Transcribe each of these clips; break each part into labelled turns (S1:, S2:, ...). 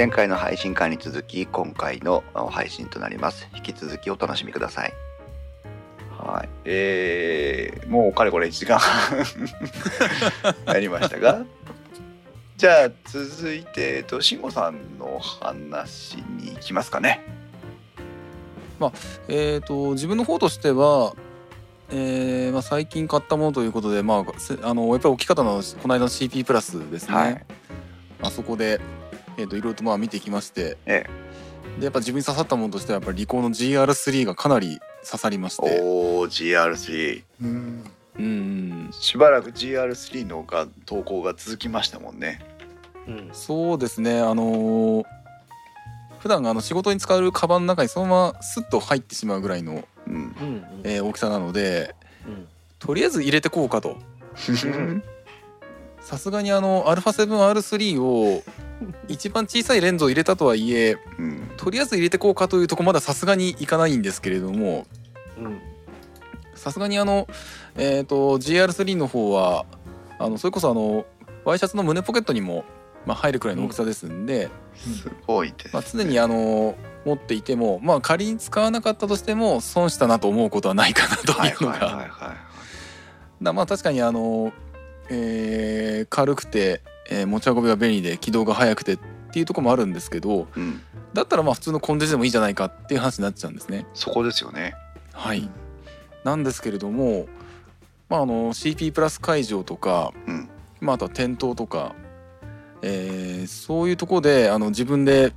S1: 前回の配信会に続き今回の配信となります。引き続きお楽しみください。はい。えー、もうかれこれ1時間や りましたが。じゃあ続いて、えっと、慎吾さんの話に行きますかね。
S2: えー、と自分の方としては、えーまあ、最近買ったものということで、まあ、せあのやっぱり大きかったのはこの間の CP プラスですね、
S1: はい。
S2: あそこで、えー、といろいろとまあ見てきまして。
S1: え
S2: でやっぱ自分に刺さったものとしてはやっぱりリコーの GR3 がかなり刺さりまして。
S1: おお GR3
S3: うん。
S2: うん。
S1: しばらく GR3 のが投稿が続きましたもんね。
S4: うん。
S2: そうですね。あのー普段あの仕事に使うカバンの中にそのままスッと入ってしまうぐらいの、
S1: うん。
S4: うん
S2: えー大きさなので
S4: うん。
S2: とりあえず入れてこうかと。さすがにあの α7R3 を 一番小さいレンズを入れたとはいえ
S1: うん。
S2: とりあえず入れてこうかというとこまださすがにいかないんですけれども
S4: うん
S2: さすがにあのえっ、と GR3 の方はあのそれこそあのワイシャツの胸ポケットにも、まあ、入るくらいの大きさですんで、
S1: すごいです、ね。
S2: まあ、常にあの持っていてもまあ仮に使わなかったとしても損したなと思うことはないかなと
S1: はいいうはい
S2: のがまあ確かにあの、えー軽くて、えー持ち運びが便利で起動が速くてっていうところもあるんですけど
S1: うん。
S2: だったらまあ普通のコンデジでもいいじゃないかっていう話になっちゃうんですね。
S1: そこですよね。
S2: はい、なんですけれども、まあ、あの CP プラス会場とか、
S1: うん。
S2: まあ、あとは店頭とか、えーそういうところであの自分で、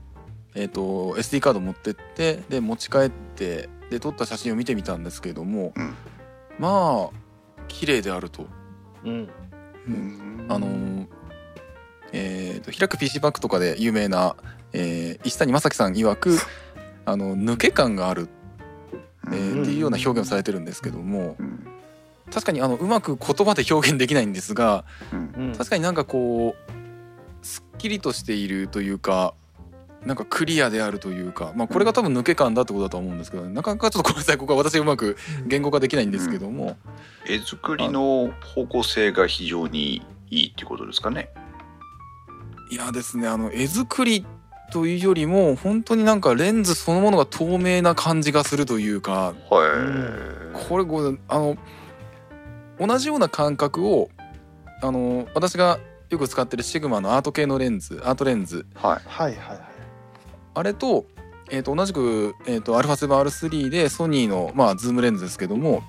S2: えー、と SD カード持ってってで持ち帰ってで撮った写真を見てみたんですけれども、
S1: うん。
S2: まあ綺麗であると。
S4: うん。
S1: うん。
S2: あのーえーと開く PC バッグとかで有名な、えー石谷正樹さん曰くあの抜け感がある、えー
S4: うん。
S2: っていうような表現をされてるんですけども
S1: うん。
S2: 確かにあのうまく言葉で表現できないんですが
S1: うん。
S4: うん。
S2: 確かになんかこうすっきりとしているというかなんかクリアであるというか、まあ、これが多分抜け感だってことだと思うんですけどなかなかちょっとごめんなさいここは私うまく言語化できないんですけども、
S1: 絵作りの方向性が非常にいいっていうことですかね
S2: いやですねあの絵作りというよりも本当になんかレンズそのものが透明な感じがするというか
S1: はい、
S2: これこうあの同じような感覚をあの私がよく使ってるシグマのアート系のレンズアートレンズ。
S1: はい。
S3: はいはいはい。
S2: あれと,、えー、と同じく、えー、と α7R3 でソニーの、まあ、ズームレンズですけども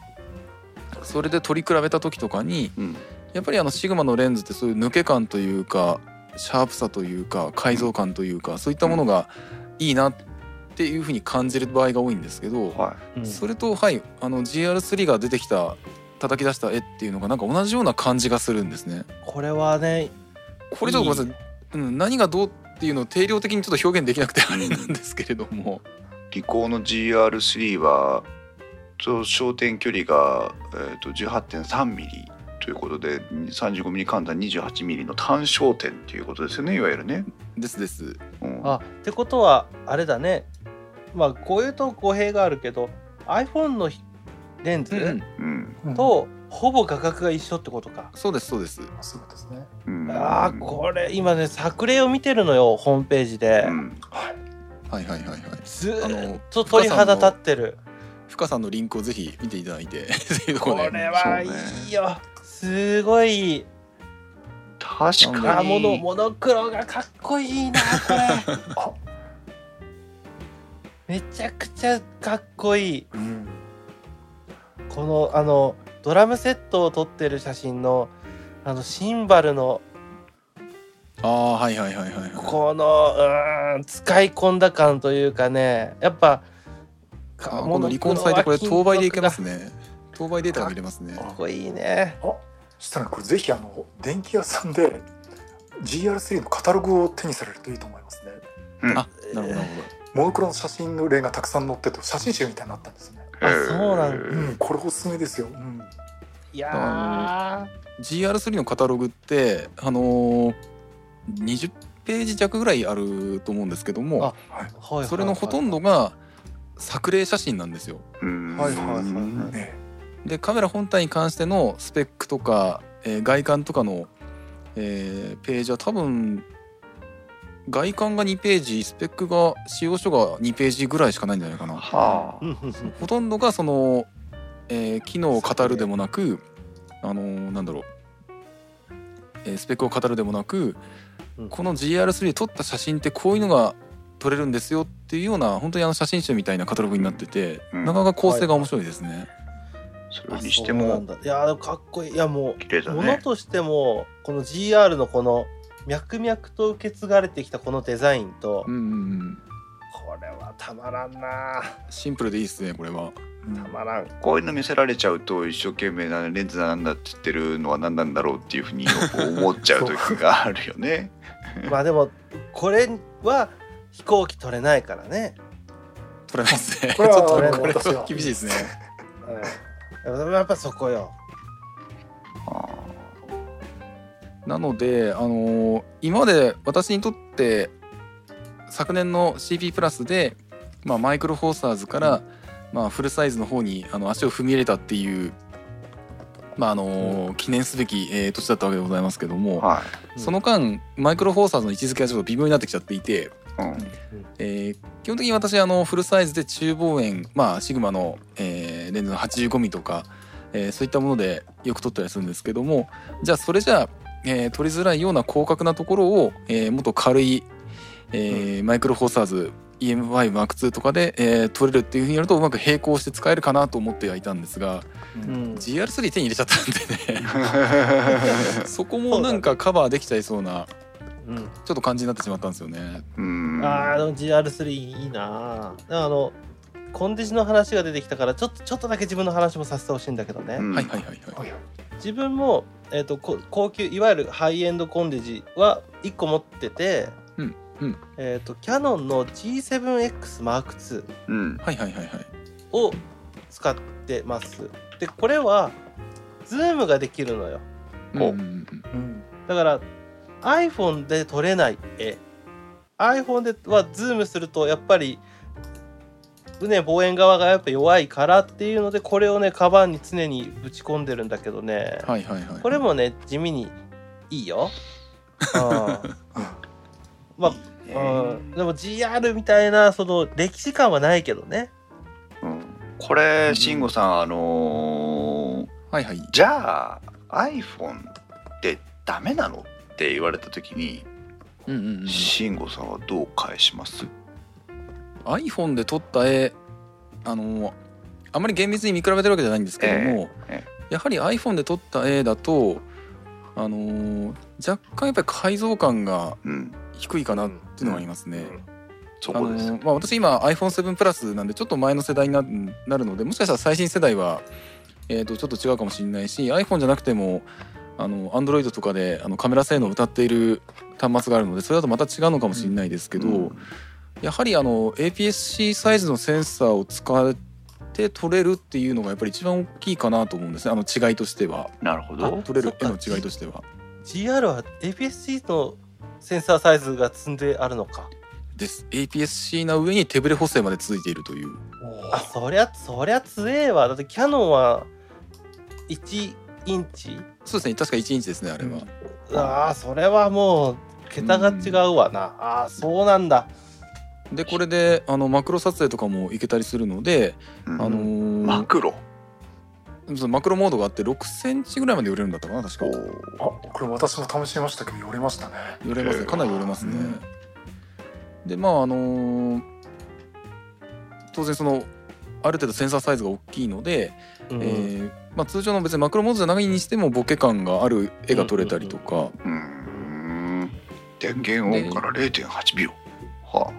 S2: それで取り比べた時とかに
S1: うん。
S2: やっぱりあのシグマのレンズってそういう抜け感というかシャープさというか解像感というかそういったものがいいなっていうふうに感じる場合が多いんですけど、
S1: は
S4: うん。
S2: それとはいあの GR3 が出てきた叩き出した絵っていうのがなんか同じような感じがするんですね。
S4: これはね
S2: これちょっとごめんなさい、うん、何がどうっていうのを定量的にちょっと表現できなくてあれなんですけれども、
S1: い、リコーの GR3 はちょ焦点距離が、えー、と18.3ミリということで35ミリ換算28ミリの単焦点っていうことですよねいわゆるね。
S2: ですです。
S1: うん、
S4: あってことはあれだね。まあこういうと語弊があるけど iPhone のレンズ、
S1: うん
S3: うん。
S4: とほぼ画角が一緒ってことか。
S2: そうですそうです。
S3: そうですね。
S1: うん、
S4: あーこれ今ね作例を見てるのよホームページで、
S1: うん。
S3: はい
S2: はいはいはい。はい。
S4: ず
S2: あの
S4: ーっと鳥肌立ってる。
S2: 深さんのリンクをぜひ見ていただいて
S4: これはいいよすごい
S1: 確かに
S4: あモノモノクロがかっこいいなこれ
S3: あ
S4: めちゃくちゃかっこいい
S3: うん
S4: このあのドラムセットを撮ってる写真のあのシンバルの
S2: ああはいはいはいはいはい。
S4: このうーん使い込んだ感というかねやっぱ
S2: あこのリコンサイトこれ当倍でいけますね。当倍データが見れますね。
S4: かっこいいね
S3: あしたらこれぜひあの電気屋さんで GR3 のカタログを手にされるといいと思いますね。
S1: うん。
S2: あなるほどなる
S3: モノクロの写真の例がたくさん載ってて写真集みたいになったんですね。
S4: あそうなんだ
S3: うんこれおすすめですよ、うん、
S4: いや
S2: ほど。GR3 のカタログってあのー、20ページ弱ぐらいあると思うんですけども
S4: あ
S3: はい。
S2: それのほとんどが作例写真なんですよ。
S4: はいはいはい
S3: ね
S2: でカメラ本体に関してのスペックとか、えー外観とかの、えーページは多分外観が2ページスペックが使用書が2ページぐらいしかないんじゃないかな。
S1: は
S4: うんうんうん
S2: ほとんどがその、えー機能を語るでもなくあのーなんだろう、えースペックを語るでもなく、
S4: うん。
S2: この GR3 で撮った写真ってこういうのが撮れるんですよっていうような本当にあの写真集みたいなカタログになってて、
S1: うん。
S2: なかなか構成が面白いですね。
S1: あそれにしても
S4: んだ。いやでもかっこいい。いやも
S1: 綺麗だ
S4: うもの
S1: ね
S4: としてもこの GR のこの脈々と受け継がれてきたこのデザインと、
S2: うんうんうん、
S4: これはたまらんな。
S2: シンプルでいいですねこれは。
S4: たまらん。
S1: こういうの見せられちゃうと一生懸命なレンズなんだって言ってるのは何なんだろうっていうふうに思っちゃう時があるよね。
S4: まあでもこれは飛行機取れないからね、
S2: 撮れないですね。
S3: これは
S2: ちょっと
S4: あの
S2: これ
S3: 私は
S2: は厳しいですね。
S4: う ん、やっぱそこよ。
S1: あ
S2: なので、あのー今まで私にとって昨年の CP プラスで、まあ、マイクロフォーサーズから、まあ、フルサイズの方にあの足を踏み入れたっていう、まああのー記念すべき、えー年だったわけでございますけども、
S1: は
S2: その間マイクロフォーサーズの位置づけがちょっと微妙になってきちゃっていて、
S1: い。うん。
S2: えー基本的に私あのフルサイズで中望遠、まあ、シグマの、えーレンズの 85mm とか、えーそういったものでよく撮ったりするんですけどもじゃあそれじゃあ、えー撮りづらいような広角なところを、えーもっと軽い、えーマイクロフォーサーズ EM5M2 とかで、えー撮れるっていうふうにやるとうまく並行して使えるかなと思ってはいたんですが
S4: うん。
S2: GR3 手に入れちゃったんでね。そこもなんかカバーできちゃいそうな
S4: うん、
S2: ちょっと感じになってしまったんですよね。
S1: うん
S4: あーでも GR3 いいなあのコンデジの話が出てきたからちょっとちょっとだけ自分の話もさせてほしいんだけどね、
S1: うん。
S2: はいはいはいはい。
S3: はいはい
S4: 自分も、えー、とこ高級いわゆるハイエンドコンデジは1個持ってて、
S2: うんうん。
S4: えっ、とキヤノンの G7XM2
S1: うん。
S2: はいはいはいはい。
S4: を使ってます。でこれはズームができるのよ。
S2: うんう。んうん
S3: うん。
S4: だから iPhone で撮れない絵。iPhone ではズームするとやっぱりね望遠側がやっぱ弱いからっていうのでこれをねカバンに常にぶち込んでるんだけどね
S2: はいはいはい。
S4: これもね地味にいいよ。うんまあ、うん、でも GR みたいなその歴史感はないけどね。
S1: うんこれ慎吾さんあのー
S2: はいはい。
S1: じゃあ iPhone ってダメなの？って言われた時に
S2: うんうんうん、
S1: 慎吾さんはどう返します？
S2: iPhone で撮った絵あのあまり厳密に見比べてるわけじゃないんですけども、
S1: え
S2: やはり iPhone で撮った絵だとあの若干やっぱり解像感が
S1: うん。
S2: 低いかなっていうのがありますね。あの
S1: そこですよ。
S2: まあ、私今 iPhone7 プラスなんでちょっと前の世代にななるのでもしかしたら最新世代は、えー、とちょっと違うかもしれないし iPhone じゃなくてもあの Android とかであのカメラ性能を歌っている端末があるのでそれだとまた違うのかもしれないですけど、
S1: うん
S2: やはりあの APS-C サイズのセンサーを使って撮れるっていうのがやっぱり一番大きいかなと思うんですねあの違いとしては
S1: なるほど
S2: 撮れる絵の違いとしては。
S4: GR は APS-C のセンサーサイズが積んであるのか。
S2: です APS-C な上に手ブレ補正まで続いているという
S4: あそりゃそりゃ強えわ。だってキヤノンは1インチ？
S2: そうですね確か1インチですねあれは。
S4: ああそれはもう桁が違うわな。ああそうなんだ。
S2: でこれであのマクロ撮影とかもいけたりするので、
S1: うん
S2: あのー
S1: マクロ？
S2: そのマクロモードがあって6センチぐらいまで寄れるんだったかな確か。
S3: あこれ私も試しましたけど寄れましたね。
S2: 寄れますね。かなり寄れますね、
S3: うん
S2: でまああのー当然そのある程度センサーサイズが大きいので、
S4: うん
S2: えーまあ、通常の別にマクロモードじゃないにしてもボケ感がある絵が撮れたりとか、
S1: うーん。電源オンから0.8秒。は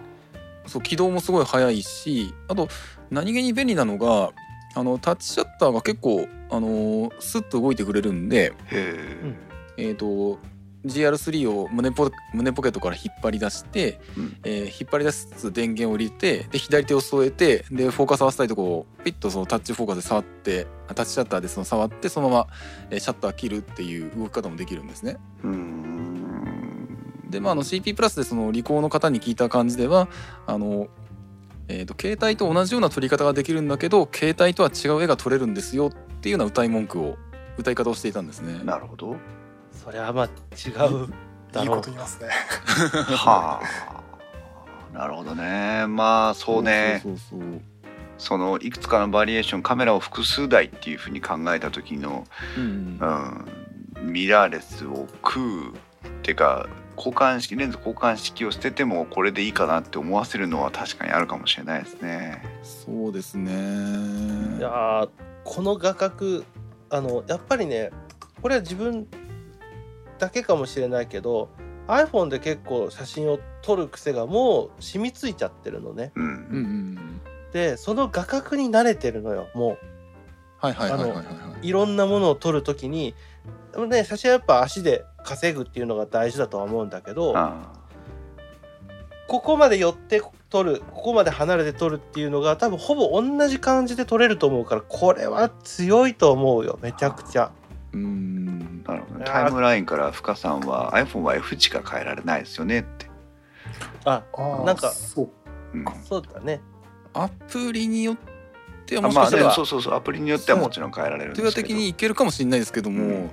S2: そう起動もすごい速いしあと何気に便利なのがあのタッチシャッターが結構、あのースッと動いてくれるんで、
S1: え
S2: えー、と GR3 を胸ポ胸ポケットから引っ張り出して、
S1: うん。
S2: えー引っ張り出す電源を入れてで左手を添えてでフォーカス合わせたいとこをピッとそのタッチフォーカスで触ってあタッチシャッターでその触ってそのまま、えーシャッター切るっていう動き方もできるんですね。
S1: うーん
S2: でまああの CP プラスでその利口の方に聞いた感じではあの、えー、と携帯と同じような撮り方ができるんだけど携帯とは違う絵が撮れるんですよっていうような歌い文句を歌い方をしていたんですね。
S1: なるほど。
S4: そりゃまあ違うだろう。
S3: いいこと言いますね。
S1: はあ。なるほどね。まあそうね。
S2: そうそうそう
S1: そのいくつかのバリエーションカメラを複数台っていうふうに考えた時の、
S2: うん
S1: うん、ミラーレスを食うっていうか交換式レンズ交換式を捨ててもこれでいいかなって思わせるのは確かにあるかもしれないですね。
S2: そうですね。
S4: いやーこの画角あのやっぱりねこれは自分だけかもしれないけど iPhone で結構写真を撮る癖がもう染みついちゃってるのね。
S1: うん。
S2: うんうん
S4: でその画角に慣れてるのよも
S2: はいはいはいはいはいは
S4: ういろんなものを撮る時にでもね写真はやっぱ足で稼ぐっていうのが大事だとは思うんだけど
S1: あ
S4: ここまで寄って撮るここまで離れて撮るっていうのが多分ほぼ同じ感じで撮れると思うからこれは強いと思うよめちゃくちゃ。
S2: いうん。
S1: あなるほどタイムラインから深さんは iPhone は F 値が変えられないですよねって。
S4: あ
S3: あー
S4: なんか
S3: そう。
S1: うん。
S4: そうだね。
S2: アプリによってはもしかしたら
S1: もそうそうそうアプリによってはもちろん変えられるん
S2: ト
S1: ですけど。
S2: 的にいけるかもしれないですけども、
S1: うん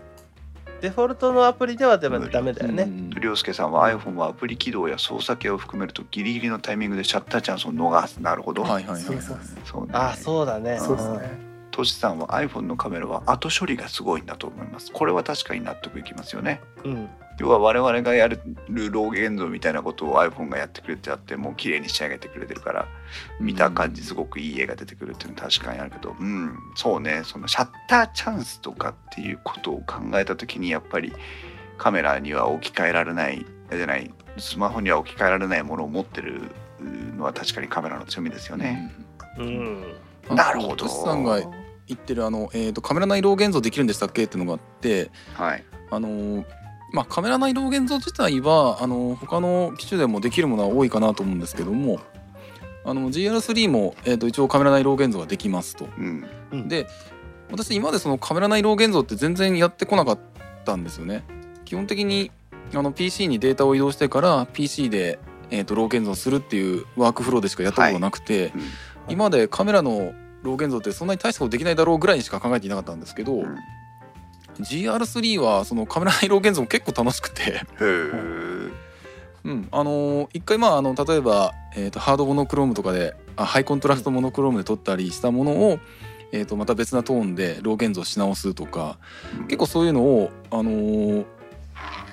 S4: デフォルトのアプリではでもダメだよね。
S2: うん。
S1: 涼介さんは iPhone はアプリ起動や操作系を含めるとギリギリのタイミングでシャッターチャンスを逃す。なるほど、
S2: はいはいはい
S3: そうそうそう
S1: そうね。
S4: あそうだね。
S3: そうですね。
S1: トシさんは iPhone のカメラは後処理がすごいんだと思います。これは確かに納得いきますよね。
S4: うん。
S1: 要は我々がやるロー現像みたいなことを iPhone がやってくれてあってもう綺麗に仕上げてくれてるから見た感じすごくいい絵が出てくるっていうのは確かにあるけどうんそうねそのシャッターチャンスとかっていうことを考えた時にやっぱりカメラには置き換えられないじゃないスマホには置き換えられないものを持ってるのは確かにカメラの強みですよね。
S4: うん。
S2: うん
S1: なるほど
S2: さんが言ってるあの、えー、とカメラ内ロー現像できるんでしたっけっていうのがあって
S1: はい。
S2: あのーまあカメラ内ロー現像自体はあのー他の機種でもできるものは多いかなと思うんですけどもあの GR3 も、えー、と一応カメラ内ロー現像ができますと。
S1: うん。
S2: で私今までそのカメラ内ロー現像って全然やってこなかったんですよね。基本的にあの PC にデータを移動してから PC で、えー、とロー現像するっていうワークフローでしかやったことがなくて、
S1: うん
S2: 今までカメラのロー現像ってそんなに大したことできないだろうぐらいにしか考えていなかったんですけど、
S1: うん
S2: GR3 はそのカメラ内ロー現像も結構楽しくて、
S1: へえ。
S2: うん、あのー一回まああの例えば、えー、とハードモノクロームとかであハイコントラストモノクロームで撮ったりしたものを、えー、とまた別なトーンでロー現像し直すとか結構そういうのをあのー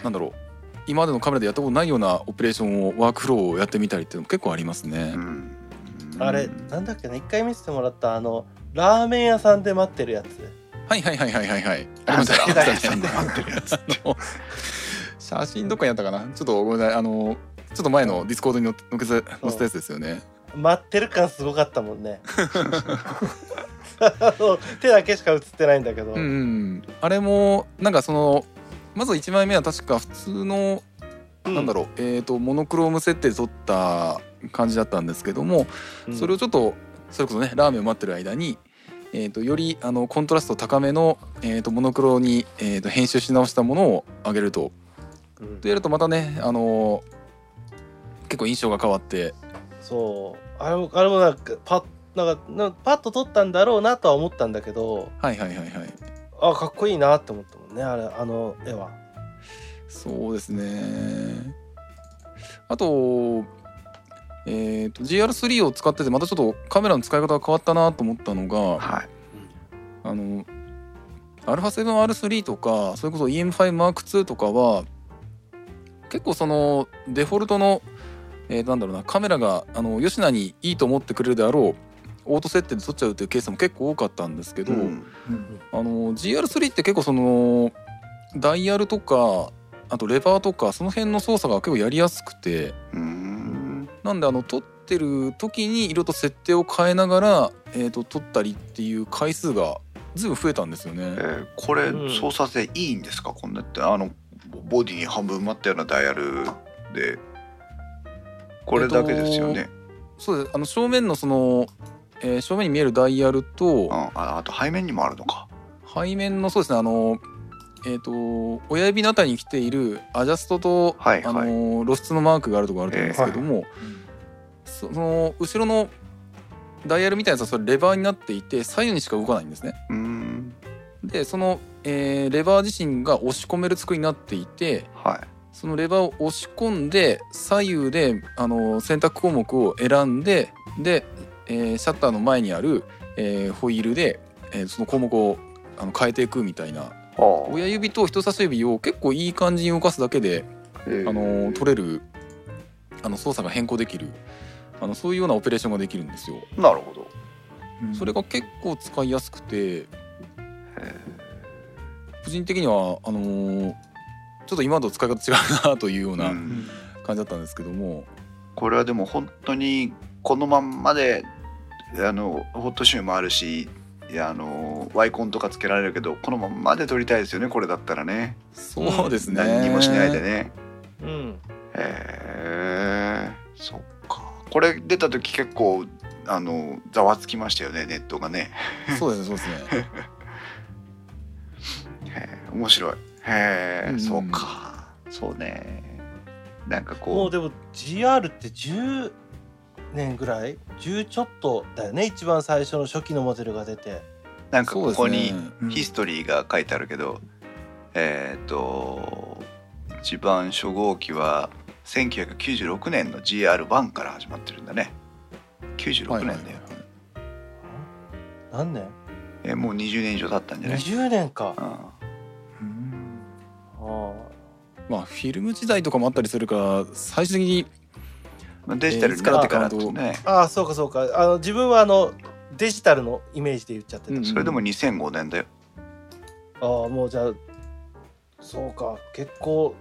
S2: なんだろう今までのカメラでやったことないようなオペレーションをワークフローをやってみたりっていうのも結構ありますね。
S1: うん
S4: あれなんだっけな一回見せてもらったあのラーメン屋さんで待ってるやつ。
S2: はいはいはいはいはいはい。あり
S1: あ
S2: ました
S1: ラーメン屋さん
S2: ね
S1: で待ってるやつ
S2: あの写真どっかにやったかな？ちょっとごめんなさいあのちょっと前の Discord に載っけ載せたやつですよね。
S4: 待ってる感すごかったもんね。手だけしか映ってないんだけど。
S2: うんうん、あれもなんかそのまず1枚目は確か普通の、
S4: う
S2: なんだろう、えー、とモノクローム設定で撮った感じだったんですけども、
S4: うん
S2: それをちょっとそれこそねラーメンを待ってる間に、えー、とよりあのコントラスト高めの、えー、とモノクロに、えー、と編集し直したものを上げると。
S4: うん。
S2: とやるとまたねあの結構印象が変わって。
S4: そう。あれもあれもなんかパッなんかなんかパッと撮ったんだろうなとは思ったんだけど。
S2: はいはいはいはい。
S4: あかっこいいなって思ったもんねあれあの絵は。
S2: そうですね。あとえー、と GR3 を使っててまたちょっとカメラの使い方が変わったなと思ったのが
S1: はい。
S2: あの α7R3 とかそれこそ EM5M2 とかは結構そのデフォルトの、えーなんだろうなカメラがあの吉野にいいと思ってくれるであろうオート設定で撮っちゃうっていうケースも結構多かったんですけど、
S1: うん
S3: うん
S2: あの GR3 って結構そのダイヤルとかあとレバーとかその辺の操作が結構やりやすくて
S1: うん。
S2: なんであの撮ってる時に色と設定を変えながら、えー、と撮ったりっていう回数がずいぶん増えたんですよね。
S1: えーこれ
S4: うん。
S1: 操作性いいんですか？こんなって。あのボディに半分埋まったようなダイヤルで。これだけですよね。
S2: そうです。あの正面のその、えー正面に見えるダイヤルと
S1: うん、ああと背面にもあるのか。
S2: 背面のそうですね。あのえっ、と親指のあたりに来ているアジャストと、
S1: はいはい。
S2: あの露出のマークがあるところあると思うんですけども、そその後ろのダイヤルみたいなやつはそれレバーになっていて左右にしか動かないんですね。
S1: うん。
S2: でその、えーレバー自身が押し込める作りになっていて
S1: はい。
S2: そのレバーを押し込んで左右であの選択項目を選んでで、えーシャッターの前にある、えーホイールで、えーその項目をあの変えていくみたいな親指と人差し指を結構いい感じに動かすだけで、
S1: えー
S2: あの取れるあの操作が変更できるあのそういうようなオペレーションができるんですよ。
S1: なるほど。
S2: それが結構使いやすくて。
S1: え
S2: 個人的にはあのーちょっと今と使い方違うなというよう
S1: ー
S2: な
S1: うん。
S2: 感じだったんですけども、
S1: これはでも本当にこのまんまであのホットシューもあるしいやあのワイコンとかつけられるけどこのまんまで撮りたいですよねこれだったらね。
S2: そうですね。
S1: 何にもしないでね。
S4: うん。
S1: へえそっかこれ出た時結構あのざわつきましたよねネットがね。
S2: そうですねそうですね。
S1: 面白い。へえ、
S2: うん
S1: そうか。そうね。なんか
S4: も
S1: こ
S4: う。でも GR って10年ぐらい？10ちょっとだよね一番最初の初期のモデルが出て。
S1: うなんかここに
S2: ね。
S3: うん。
S1: ヒストリーが書いてあるけど、えっ、と一番初号機は1996年の GR1 から始まってるんだね。96年だよ、
S2: はいはいはい。
S4: 何年？
S1: えもう20年以上経ったんじゃない、
S4: 20年か。
S1: うん。
S3: うん。
S4: あ
S2: まあフィルム時代とかもあったりするから最終的に
S1: まあ、デジタルになってからとね、
S4: ああそうかそうか。あの自分はあのデジタルのイメージで言っちゃってた、
S2: うん。
S1: それでも2005年だよ。
S4: ああもうじゃあそうか。結構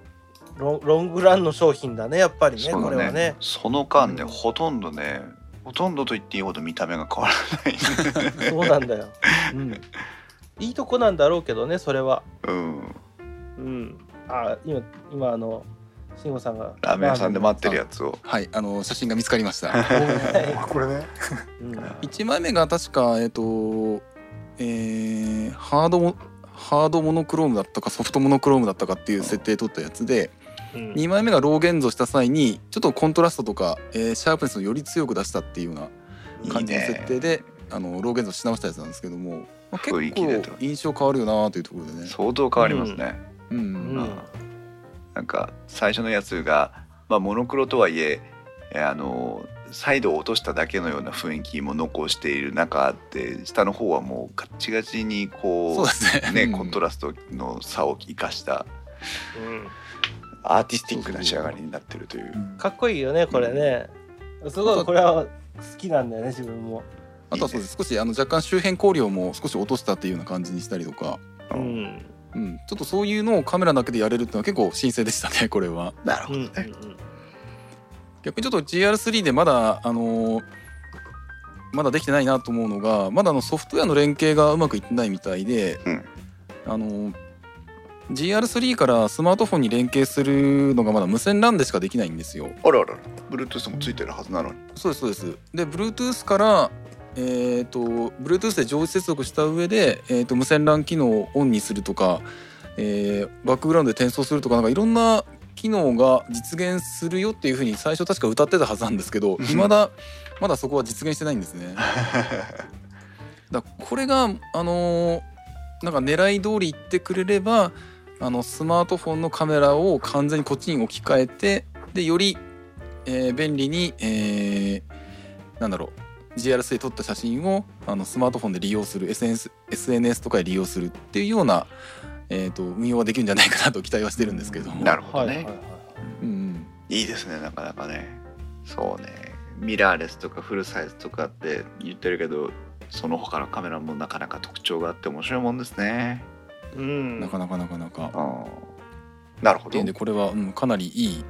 S4: ロンロングランの商品だねやっぱりね
S1: そうだ
S4: これはね。
S1: その間ね、
S4: うん。
S1: ほとんどねほとんどと言っていいほど見た目が変わらない。
S4: そうなんだよ、うん、いいとこなんだろうけどねそれは。
S1: うん。
S4: うん。あ今今あの慎吾さんが。
S1: ラーメン屋さんで待ってるやつを。
S2: はいあの写真が見つかりました。
S3: あ これね。
S4: うん。
S2: 1枚目が確かえっ、とえーハードモハードモノクロームだったかソフトモノクロームだったかっていう設定取ったやつで
S4: うん。
S2: 2枚目がロー現像した際にちょっとコントラストとか、えーシャープネスをより強く出したっていうような感じの設定であのロー現像し直したやつなんですけども、まあ、結構印象変わるよなというところでね。
S1: 相当変わりますね、
S2: うん。
S4: うん。
S1: なんか最初のやつが、まあ、モノクロとはいええあのサイドを落としただけのような雰囲気も残している中で下の方はもうガッチガチにこ
S2: そうね。
S1: ね、コントラストの差を生かした
S4: うん
S1: アーティスティックな仕上がりになってるという。
S3: うん。
S4: かっこいいよねこれね。すごいこれは好きなんだよね自分も。
S2: あとはそうです。少しあの若干周辺光量も少し落としたっていうような感じにしたりとか、
S4: うん。
S2: うん、ちょっとそういうのをカメラだけでやれるっていうのは結構新鮮でしたね これは。
S1: なるほ
S4: うん
S1: どね、
S2: 逆にちょっと GR3 でまだあのーまだできてないなと思うのがまだあのソフトウェアの連携がうまくいってないみたいで、
S1: うん。
S2: あのー GR3 からスマートフォンに連携するのがまだ無線 LAN でしかできないんですよ。
S1: あらあら Bluetooth もついてるはずなのに
S2: そうですそうです。で Bluetooth からえー、と Bluetooth で常時接続した上で、えー、と無線 LAN 機能をオンにするとか、えーバックグラウンドで転送するとかなんかいろんな機能が実現するよっていうふうに最初確か歌ってたはずなんですけど
S1: うん
S2: 未だまだそこは実現してないんですね。だこれがあのーなんか狙い通りいってくれればあのスマートフォンのカメラを完全にこっちに置き換えてでより、えー便利に、えーなんだろう GRS で撮った写真をあのスマートフォンで利用する SNS, SNS とかで利用するっていうような、えー、と運用ができるんじゃないかなと 期待はしてるんですけども。
S1: なるほどね、
S4: はいはいはい。
S2: うん。
S1: いいですねなかなかね。そうね。ミラーレスとかフルサイズとかって言ってるけどその他のカメラもなかなか特徴があって面白いもんですね
S4: うん。
S2: なかなかなかなか。
S1: うんなるほど。
S2: でこれは、うん、かなりいい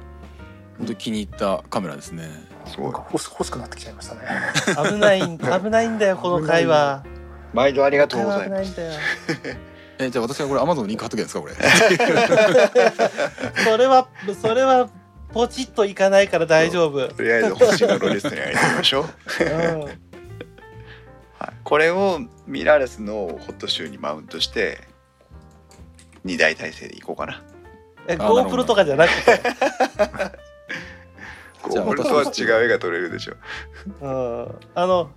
S2: 本当に気に入ったカメラですね。
S1: すごい。
S3: 欲しくなってきちゃいましたね。
S4: 危ない危ないんだよこの会話。
S1: 毎度ありがとうござ
S4: 危
S1: います。
S4: ないんだよ。
S2: えじゃあ私がこれ Amazon のリンク貼っとけですかこれ？
S4: それはそれはポチッといかないから大丈夫、
S1: とりあえず欲しいのロリストにやりましょう、
S4: うん、
S1: はい、これをミラーレスのホットシューにマウントして2台体制でいこうかな。
S4: え
S2: なるほど。
S4: GoPro とかじゃなくて、
S2: じゃあ
S1: これとは違う絵が撮れるでしょ。
S4: うん、あの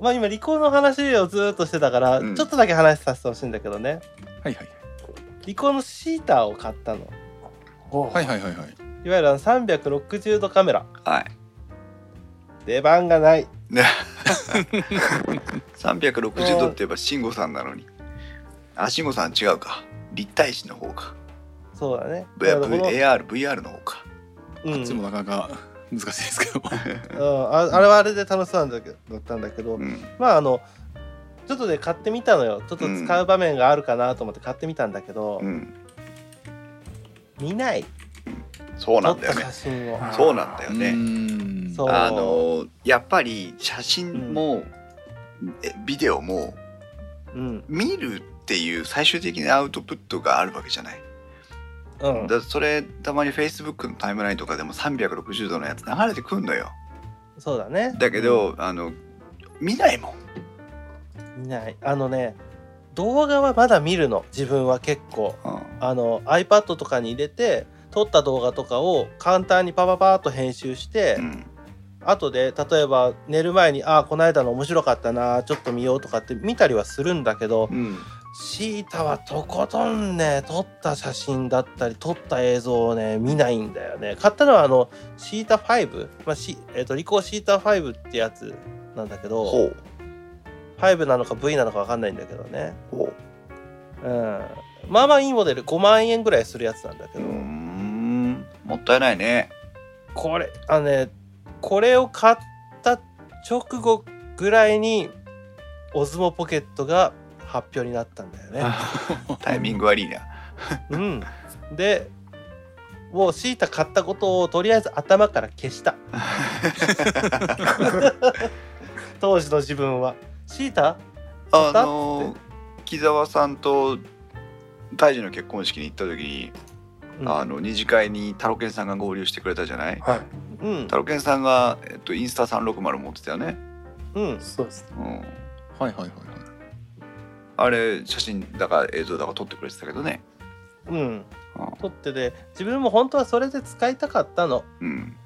S4: まあ今リコーの話をずーっとしてたから、
S1: うん。
S4: ちょっとだけ話させてほしいんだけどね。
S2: はいはい。
S4: リコーのシーターを買ったの。
S3: お
S2: はいはいはいはい。
S4: いわゆるあの360度カメラ。
S1: はい。
S4: 出番がない。
S1: ね360度って言えば慎吾さんなのに。あ慎吾さん違うか立体視の方か。
S4: そうだね。
S1: V-
S4: だからこの
S1: 方か。
S4: うん。
S2: あっちもなかなか難しいですけど。
S4: うんああれはあれで楽しそうなんだけどだったんだけど、
S1: うん。
S4: まああのちょっとね買ってみたのよ。ちょっと使う場面があるかなと思って買ってみたんだけど、
S1: うん。
S4: 見ない。
S1: そうなんだよね。
S4: 写真を。
S1: そうなんだよ
S2: う
S1: ねあのやっぱり写真も、えビデオも
S4: うん。
S1: 見るっていう最終的なアウトプットがあるわけじゃない。
S4: うん。
S1: だそれたまに Facebook のタイムラインとかでも360度のやつ流れてくんのよ。
S4: そうだね。
S1: だけど、あの見ないもん、
S4: 見ない。あのね動画はまだ見るの。自分は結構。
S1: うん。
S4: あの iPad とかに入れて撮った動画とかを簡単にパパパーっと編集して、
S1: うん。
S4: 後で例えば寝る前にああこの間の面白かったなちょっと見ようとかって見たりはするんだけど
S1: うん
S4: シータはとことんね撮った写真だったり撮った映像をね見ないんだよね。買ったのはあのシータ5、まあしえー、とリコーシータ5ってやつなんだけど
S1: ほう。
S4: 5なのか V なのか分かんないんだけどね。
S1: ほ
S4: う。ん。まあまあいいモデル。5万円ぐらいするやつなんだけど、
S1: うん。もったいないね。
S4: これあのねこれを買った直後ぐらいにオズモポケットが発表になったんだよね。
S1: タイミング悪いな。
S4: うん、でもうシータ買ったことをとりあえず頭から消した。当時の自分は。シータ？
S1: あの木澤さんと大治の結婚式に行った時に、
S4: うん。
S1: あの二次会にタロケンさんが合流してくれたじゃない？
S3: はい。
S4: うん。
S1: タロケンさんが、えっと、インスタ360持ってたよね、
S4: うん。
S3: そうです。
S1: うん、
S2: はいはいはいはい
S1: あれ写真だか映像だか撮ってくれてたけどね。
S4: うん。撮ってて自分も本当はそれで使いたかったの。
S1: うん。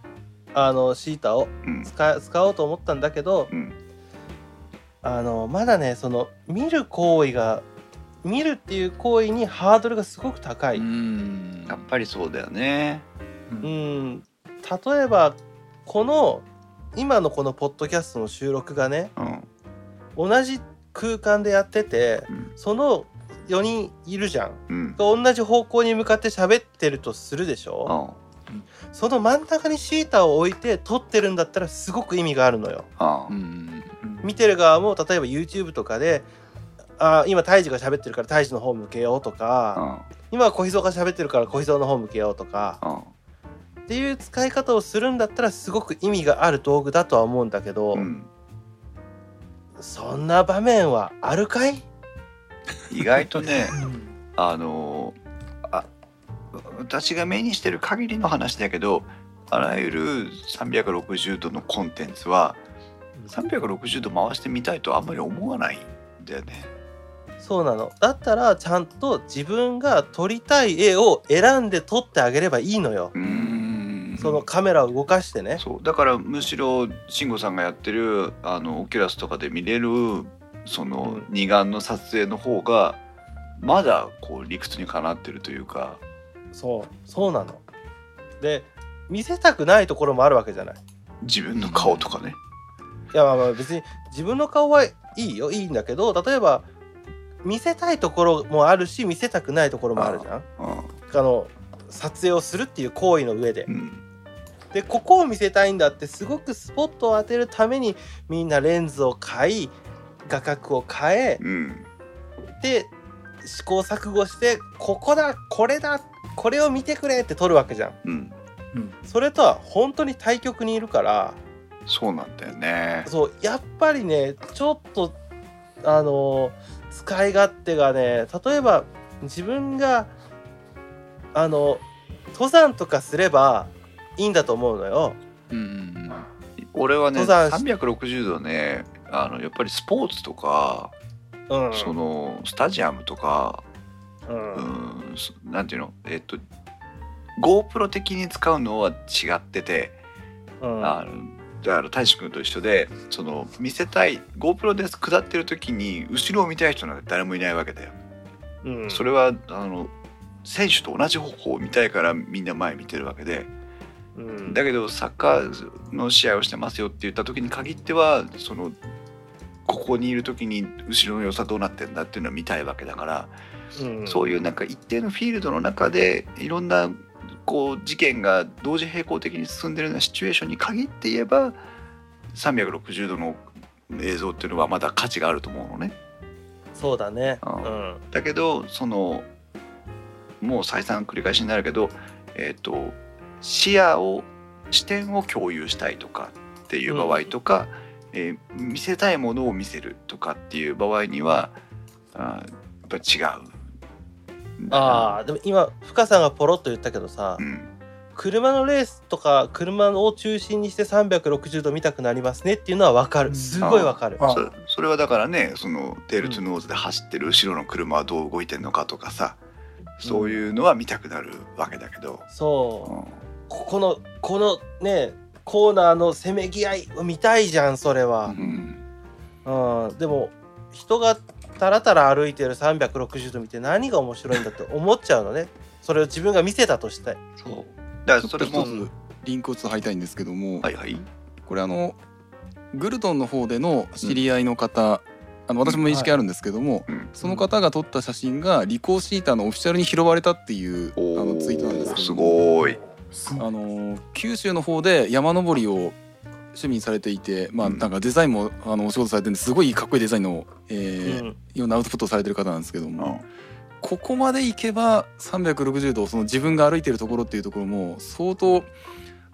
S4: あのシータを
S1: うん。
S4: 使使おうと思ったんだけど
S1: うん。
S4: あのまだねその見る行為が見るっていう行為にハードルがすごく高い、
S2: うーん。
S1: やっぱりそうだよね。
S4: うん、例えばこの今のこのポッドキャストの収録がね
S1: うん。
S4: 同じ空間でやってて
S1: うん。
S4: その4人いるじゃん。
S1: うん。
S4: 同じ方向に向かって喋ってるとするでしょ？
S1: あ
S4: その真ん中にシータを置いて撮ってるんだったらすごく意味があるのよ。
S1: あ
S2: うん。
S4: 見てる側も例えば YouTube とかであ今タイジが喋ってるからタイジの方向けようとか
S1: あ
S4: 今は小秘蔵が喋ってるから小秘蔵の方向けようとか
S1: あ。
S4: っていう使い方をするんだったらすごく意味がある道具だとは思うんだけど、
S1: うん
S4: そんな場面はあるかい？
S1: 意外とねあのあ私が目にしてる限りの話だけどあらゆる360度のコンテンツは360度回してみたいとあんまり思わないんだよね。
S4: そうなの。だったらちゃんと自分が撮りたい絵を選んで撮ってあげればいいのよ。
S1: う
S2: うんん
S4: そのカメラを動かしてね。
S1: そう。だからむしろ慎吾さんがやってるあのオキュラスとかで見れるその
S4: うん。
S1: 二眼の撮影の方がまだこう理屈にかなってるというか。
S4: そう。そうなの。で見せたくないところもあるわけじゃない。
S1: 自分の顔とかね。
S4: いやまあまあ別に自分の顔はいいよ。いいんだけど例えば見せたいところもあるし見せたくないところもあるじゃん。
S1: う
S4: あの撮影をするっていう行為の上で。
S1: んうん
S4: でここを見せたいんだってすごくスポットを当てるためにみんなレンズを買い画角を変え
S1: うん。
S4: で試行錯誤してここだこれだこれを見てくれって撮るわけじゃん。
S1: うん。
S4: それとは本当に対極にいるから
S1: そうなんだよね。
S4: そうやっぱりねちょっとあの使い勝手がね例えば自分があの登山とかすればいいんだと思うのよ。
S2: うんうん
S1: 俺はね
S4: 登山し
S1: 360度ねあのやっぱりスポーツとか、
S4: うん、
S1: そのスタジアムとか、
S4: うん。
S1: うん、そなんていうの？えっと GoPro 的に使うのは違ってて、
S4: うん。
S1: あのだから大志くんと一緒でその見せたい GoPro で下ってる時に後ろを見たい人なんて誰もいないわけだよ。
S4: うん。
S1: それはあの選手と同じ方向を見たいからみんな前見てるわけで
S4: うん。
S1: だけどサッカーの試合をしてますよって言った時に限ってはそのここにいる時に後ろの良さどうなってんだっていうのを見たいわけだから、
S4: うん。
S1: そういうなんか一定のフィールドの中でいろんなこう事件が同時並行的に進んでるようなシチュエーションに限って言えば360度の映像っていうのはまだ価値があると思うのね。
S4: そうだね。
S1: あ
S4: うん。
S1: だけどそのもう再三繰り返しになるけど、えー、と視野を視点を共有したいとかっていう場合とか、えー見せたいものを見せるとかっていう場合にはあーやっぱり違う。
S4: ああでも今深さんがポロッと言ったけどさ、
S1: うん。
S4: 車のレースとか車を中心にして360度見たくなりますねっていうのは分か
S3: うん。
S4: るすごい分かる。
S3: あ
S1: そそれはだからねそのテールトゥノーズで走ってる後ろの車はどう動いてんのかとかさそういうのは見たくなるわけだけど、
S4: そう。
S1: うん
S4: ここのこのねコーナーのせめぎ合いを見たいじゃんそれは、
S1: うん。
S4: うんでも人がたらたら歩いてる360度見て何が面白いんだって思っちゃうのね。それを自分が見せたとして。
S1: そう。だから
S2: ちょ
S1: それも
S2: リンクを使いたいんですけども、
S1: はいはい。
S2: これあのグルトンの方での知り合いの方、あの私も面識あるんですけども、
S1: うん。
S2: その方が撮った写真がリコーシーターのオフィシャルに拾われたっていうあのツイートなんですけ
S1: す
S2: ど。
S3: すごい
S2: あの九州の方で山登りを趣味にされていて、まあ、
S1: うん。
S2: なんかデザインもあのお仕事されてるんですごいかっこいいデザインの、えー
S4: うん。
S2: いろんなアウトプットをされてる方なんですけども、
S1: うん。
S2: ここまで行けば360度その自分が歩いてるところっていうところも相当、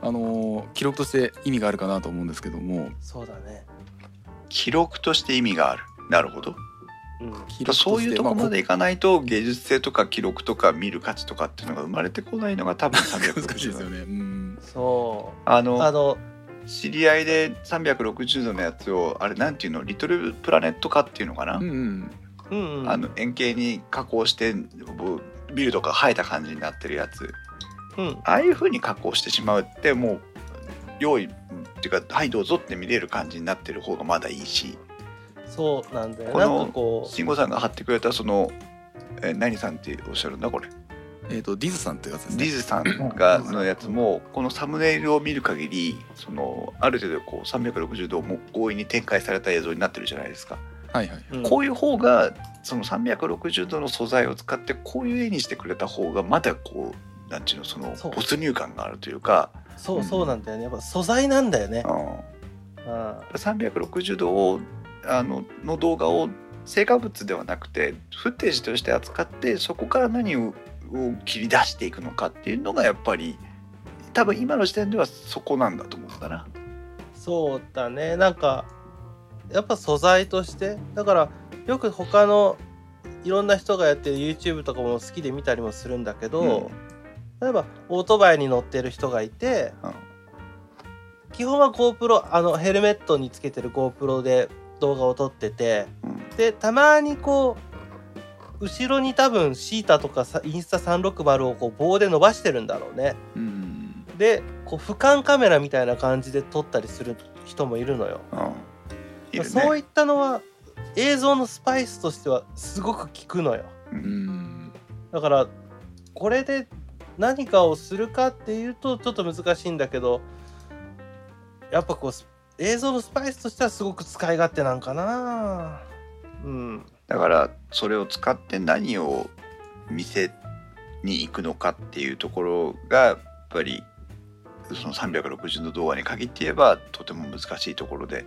S2: あのー記録として意味があるかなと思うんですけども。
S4: そうだね。
S1: 記録として意味がある。なるほど。
S4: うん。
S1: そういうところま
S2: あ
S1: でいかないと芸術性とか記録とか見る価値とかっていうのが生まれてこないのが多分
S2: こ難しいですよ
S1: 360度。
S2: ね。うん。
S4: そ
S1: あ
S4: う。あ
S1: の
S4: の
S1: 知り合いで360度のやつをあれなんていうのリトルプラネット化っていうのかな、
S2: うんうん。
S1: あの円形に加工してビルとか生えた感じになってるやつ。
S4: うん。
S1: ああいう風に加工してしまうってもう用意っていうかはいどうぞって見れる感じになってる方がまだいいし
S4: そうなんだよ
S1: この
S4: なんかこ
S1: 慎吾さんが貼ってくれたその、えー何さんっておっしゃるんだこれ。
S2: えっ、とディズさんっていうやつですね。
S1: リズさんがのやつもこのサムネイルを見る限りそのある程度こう360度も強引に展開された映像になってるじゃないですか、
S2: はいはい。
S4: う、うん。
S1: こういう方がその360度の素材を使ってこういう絵にしてくれた方がまだこうなんていうのその
S4: そう。
S1: 没入感があるというか。
S4: そうそうなんだよね。やっぱ素材なんだよね。
S1: うん。
S4: うん。
S1: 360度をあのの動画を成果物ではなくてフッテージとして扱ってそこから何をを切り出していくのかっていうのがやっぱり多分今の時点ではそこなんだと思うんだな。
S4: そうだね。なんかやっぱ素材としてだからよく他のいろんな人がやってる YouTube とかも好きで見たりもするんだけど、例えばオートバイに乗ってる人がいて、
S1: うん。
S4: 基本は GoPro あのヘルメットにつけてる GoPro で動画を撮ってて
S1: うん
S4: でたまにこう後ろに多分シータとかさインスタ360をこう棒で伸ばしてるんだろうね。
S2: うん
S4: でこう俯瞰カメラみたいな感じで撮ったりする人もいるのよ。
S1: うんいるね
S4: そういったのは映像のスパイスとしてはすごく効くのよ。
S1: う
S2: うんん
S4: だからこれで何かをするかっていうとちょっと難しいんだけどやっぱこうス映像のスパイスとしてはすごく使い勝手なんかな。うん、
S1: だからそれを使って何を見せに行くのかっていうところがやっぱりその360度動画に限って言えばとても難しいところで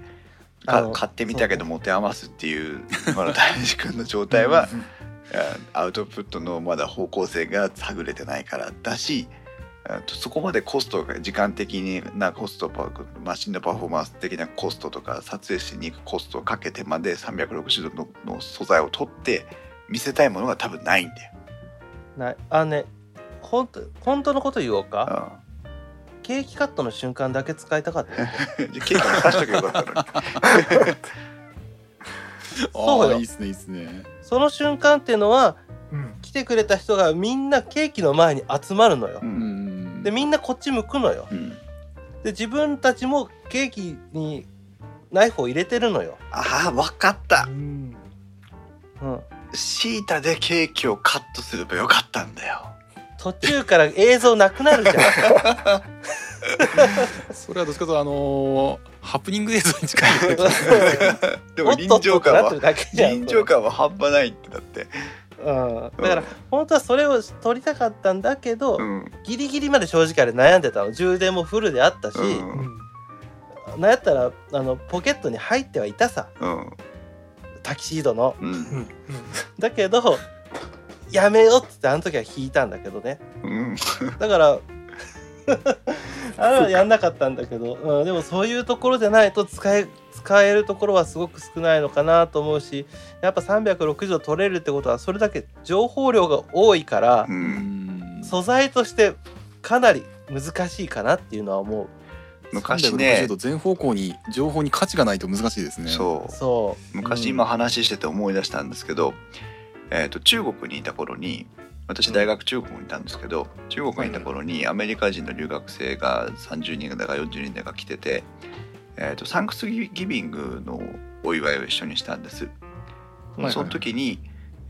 S1: 買ってみたけど持て余すっていう今の大志君の状態はあアウトプットのまだ方向性が探れてないからだしそこまでコストが時間的になコストパマシンのパフォーマンス的なコストとか撮影しに行くコストをかけてまで360度のの素材を取って見せたいものが多分ないんだよ。
S4: ないあのね本当本当のこと言おうか
S1: あ
S4: ケーキカットの瞬間だけ使いたかった
S1: ケーキに刺しとけばよかったのに。
S4: そうよ
S2: ああいいですねいいですね。
S4: その瞬間っていうのは
S3: うん
S4: 来てくれた人がみんなケーキの前に集まるのよ
S1: う。
S2: うんん
S4: でみんなこっち向くのよ。
S1: うん。
S4: で自分たちもケーキにナイフを入れてるのよ。
S1: ああ分かった。
S3: うん。
S4: うん、
S1: シータでケーキをカットすればよかったんだよ。
S4: 途中から映像なくなるじゃん。
S2: それはどっちか？というとあのーハプニング映像に近い。
S1: で も臨場感は臨場感は半端ないってだって。
S4: うん、だから本当はそれを撮りたかったんだけど、
S1: うん。
S4: ギリギリまで正直あれ悩んでたの。充電もフルであったし、
S1: うん。
S4: なんやったらあのポケットに入ってはいたさ。
S1: うん。
S4: タキシードの。
S1: うん
S3: うん。
S4: だけどやめようっつってあの時は引いたんだけどね。
S1: うん。
S4: だからあれはやんなかったんだけど、うん、でもそういうところでないと使え使えるところはすごく少ないのかなと思うしやっぱ360度取れるってことはそれだけ情報量が多いから
S1: う
S2: うん。ん
S4: 素材としてかなり難しいかなっていうのは思
S1: 昔ね。
S2: 360度全方向に情報に価値がないと難しいですね。
S1: そう。
S4: うそ
S1: 昔
S4: う。ん
S1: 今話してて思い出したんですけど、えー、と中国にいた頃に私大学中国にいたんですけど、中国にいた頃にアメリカ人の留学生が30人だか40人だか来てて、えー、とサンクスギビングのお祝いを一緒にしたんです。その時に、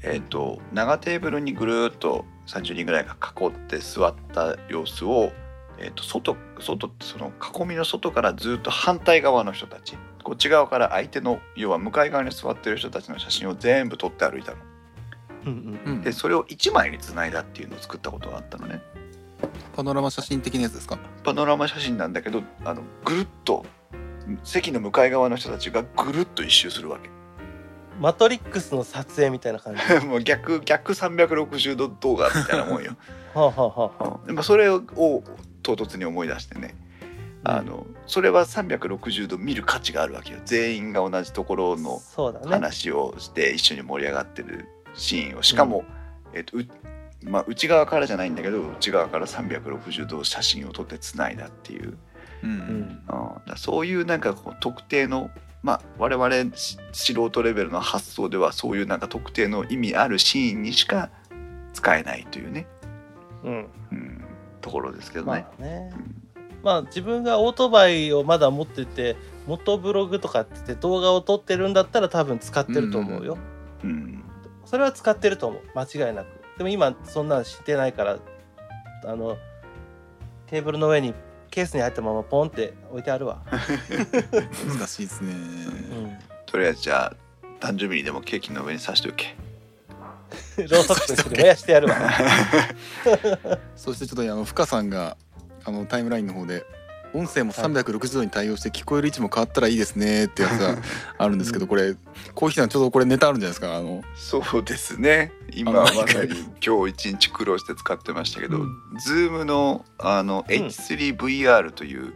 S1: えー、と長テーブルにぐるーっと30人ぐらいが囲って座った様子を、えー、と外外ってその囲みの外からずっと反対側の人たちこっち側から相手の要は向かい側に座ってる人たちの写真を全部撮って歩いたの。
S4: うん
S2: うん。
S1: でそれを1枚につないだっていうのを作ったことがあったのね。
S2: パノラマ写真的なやつですか？
S1: パノラマ写真なんだけどあのぐるっと席の向かい側の人たちがぐるっと一周するわけ。
S4: うん、マトリックスの撮影みたいな感じ。は
S1: もう逆逆360度動画みたいなもんよ。
S4: あはあはあはあ。
S1: うん、まあそれを唐突に思い出してね、あのそれは360度見る価値があるわけよ。全員が同じところの
S4: そうだね。
S1: 話をして一緒に盛り上がってるシーンを。しかも、えっとうまあ、内側からじゃないんだけど内側から360度写真を撮ってつないだっていう、
S2: うん
S4: うん。
S1: うん、だそういうなんかこう特定のまあ我々し素人レベルの発想ではそういうなんか特定の意味あるシーンにしか使えないというね、
S4: うん。
S1: うん、ところですけど
S4: ま
S1: ね。
S4: あね。
S1: うん。
S4: まあ自分がオートバイをまだ持ってて元ブログとかって言って動画を撮ってるんだったら多分使ってると思うよ、
S1: うん
S4: それは使ってると思う。間違いなく。でも今そんなんしてないからあのテーブルの上にケースに入ったままポンって置いてあるわ、
S2: 難しいですね。
S4: うん、
S1: とりあえずじゃあ誕生日にでもケーキの上に刺しておけ。
S4: ローソクと一緒に燃やしてやるわ。
S2: そしてちょっとあの深さんがあのタイムラインの方で音声も360度に対応して聞こえる位置も変わったらいいですねってやつが あるんですけどこれコーヒーさんちょうどこれネタあるんじゃないですかあの。
S1: そうですね。今まさに今日一日苦労して使ってましたけど、
S3: うん。
S1: Zoom のあの H3VR という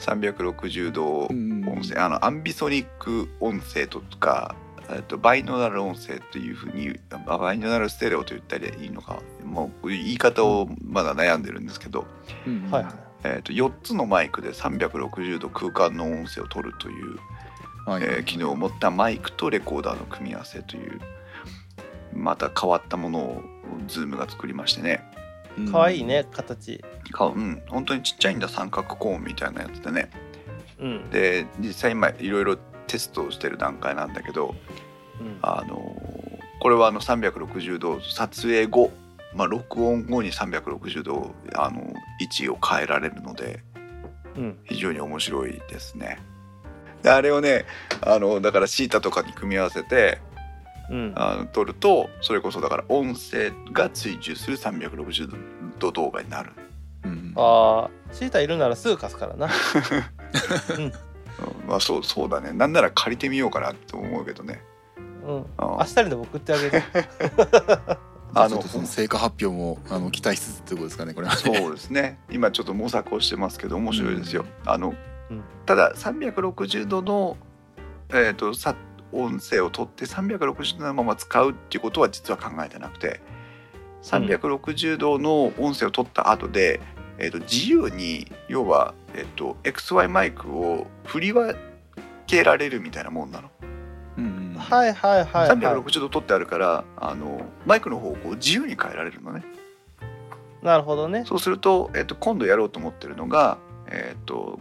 S1: 360度
S2: うん。
S1: 音声、あのアンビソニック音声とか、えっとバイノーラル音声というふうにあバイノーラルステレオと言ったらいいのか、もう言い方をまだ悩んでるんですけど、
S2: うん。
S4: はいはい
S1: えっと4つのマイクで360度空間の音声を取るという
S2: はい。
S1: えー機能を持ったマイクとレコーダーの組み合わせというまた変わったものを Zoom が作りましてね。
S2: うん。
S4: かわいいね形。
S1: かうん。本当にちっちゃいんだ三角コーンみたいなやつでね。
S4: うん。
S1: で実際今いろいろテストをしてる段階なんだけど
S4: うん。
S1: あのーこれはあの360度撮影後、まあ、録音後に360度あの位置を変えられるので
S4: うん。
S1: 非常に面白いですね。であれをねあのだからシータとかに組み合わせて
S4: うん。
S1: あの撮るとそれこそだから音声が追従する360度動画になる、
S2: うん
S4: ああシータいるならすぐ貸すからな。うん。
S1: うん。まあそうそうだね。なんなら借りてみようかなと思うけどね。
S4: うん。
S1: あ
S4: 明日にでも送ってあげる
S1: あの
S2: その成果発表もあの期待しつつってことですかねこれは。ね
S1: そうですね。今ちょっと模索をしてますけど面白いですよ、あの、
S4: うん。
S1: ただ360度のえっ、とさ音声を取って360度のまま使うっていうことは実は考えてなくて360度の音声を取った後で、えー、と自由に要は、えー、と XY マイクを振り分けられるみたいなもんなの。
S4: はいはいはい、はい、
S1: 360度取ってあるからあのマイクの方向を自由に変えられるのね。
S4: なるほどね。
S1: そうすると,、えー、と今度やろうと思ってるのが、えー、と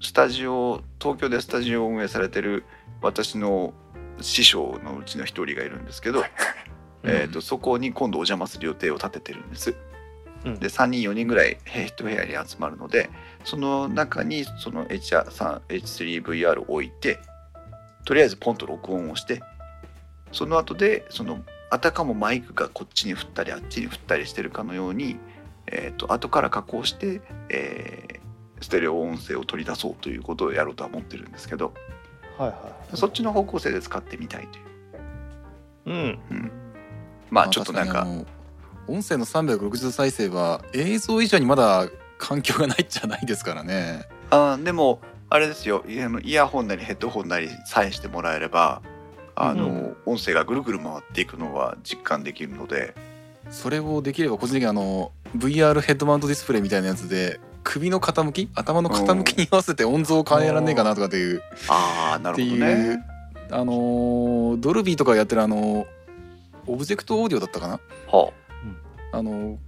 S1: スタジオ東京でスタジオを運営されてる私の師匠のうちの一人がいるんですけど、えー、とそこに今度お邪魔する予定を立ててるんです。
S4: うん。
S1: で3人4人ぐらい1部屋に集まるのでその中にその H3 H3VR を置いてとりあえずポンと録音をしてその後でそのあたかもマイクがこっちに振ったりあっちに振ったりしてるかのように、えー、と後から加工して、えーステレオ音声を取り出そうということをやろうとは思ってるんですけど
S4: はいはい
S1: そっちの方向性で使ってみたいという。
S4: うん
S1: うん、まあちょっとなんか
S2: 音声の360度再生は映像以上にまだ環境がないじゃないですからね。
S1: あーでもあれですよ。イヤホンなりヘッドホンなりさえしてもらえればあの、
S4: うん
S1: 音声がぐるぐる回っていくのは実感できるので。
S2: それをできれば個人的にあの VR ヘッドマウントディスプレイみたいなやつで首の傾き頭の傾きに合わせて音像を変えらんねえかなとかっていう。
S1: ああなる
S2: ってい
S1: ほどね
S2: う。あのードルビーとかやってるあのオブジェクトオーディオだったかな？
S1: は
S2: あ。の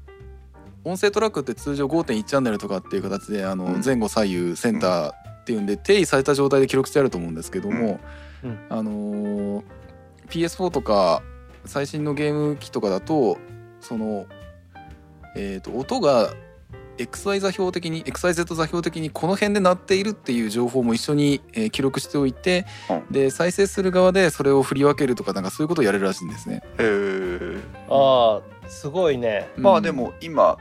S2: 音声トラックって通常5.1チャンネルとかっていう形であの
S1: うん。
S2: 前後左右センターっていうんで定義された状態で記録してあると思うんですけども、
S4: うん。
S2: あのー PS4 とか最新のゲーム機とかだとその、えー、と音が XY 座標的に XYZ 座標的にこの辺で鳴っているっていう情報も一緒に、えー記録しておいて、
S1: うん。
S2: で再生する側でそれを振り分けるとかなんかそういうことをやれるらしいんですね。
S1: あへえ
S4: ああすごいね。
S2: うん。
S1: まあでも今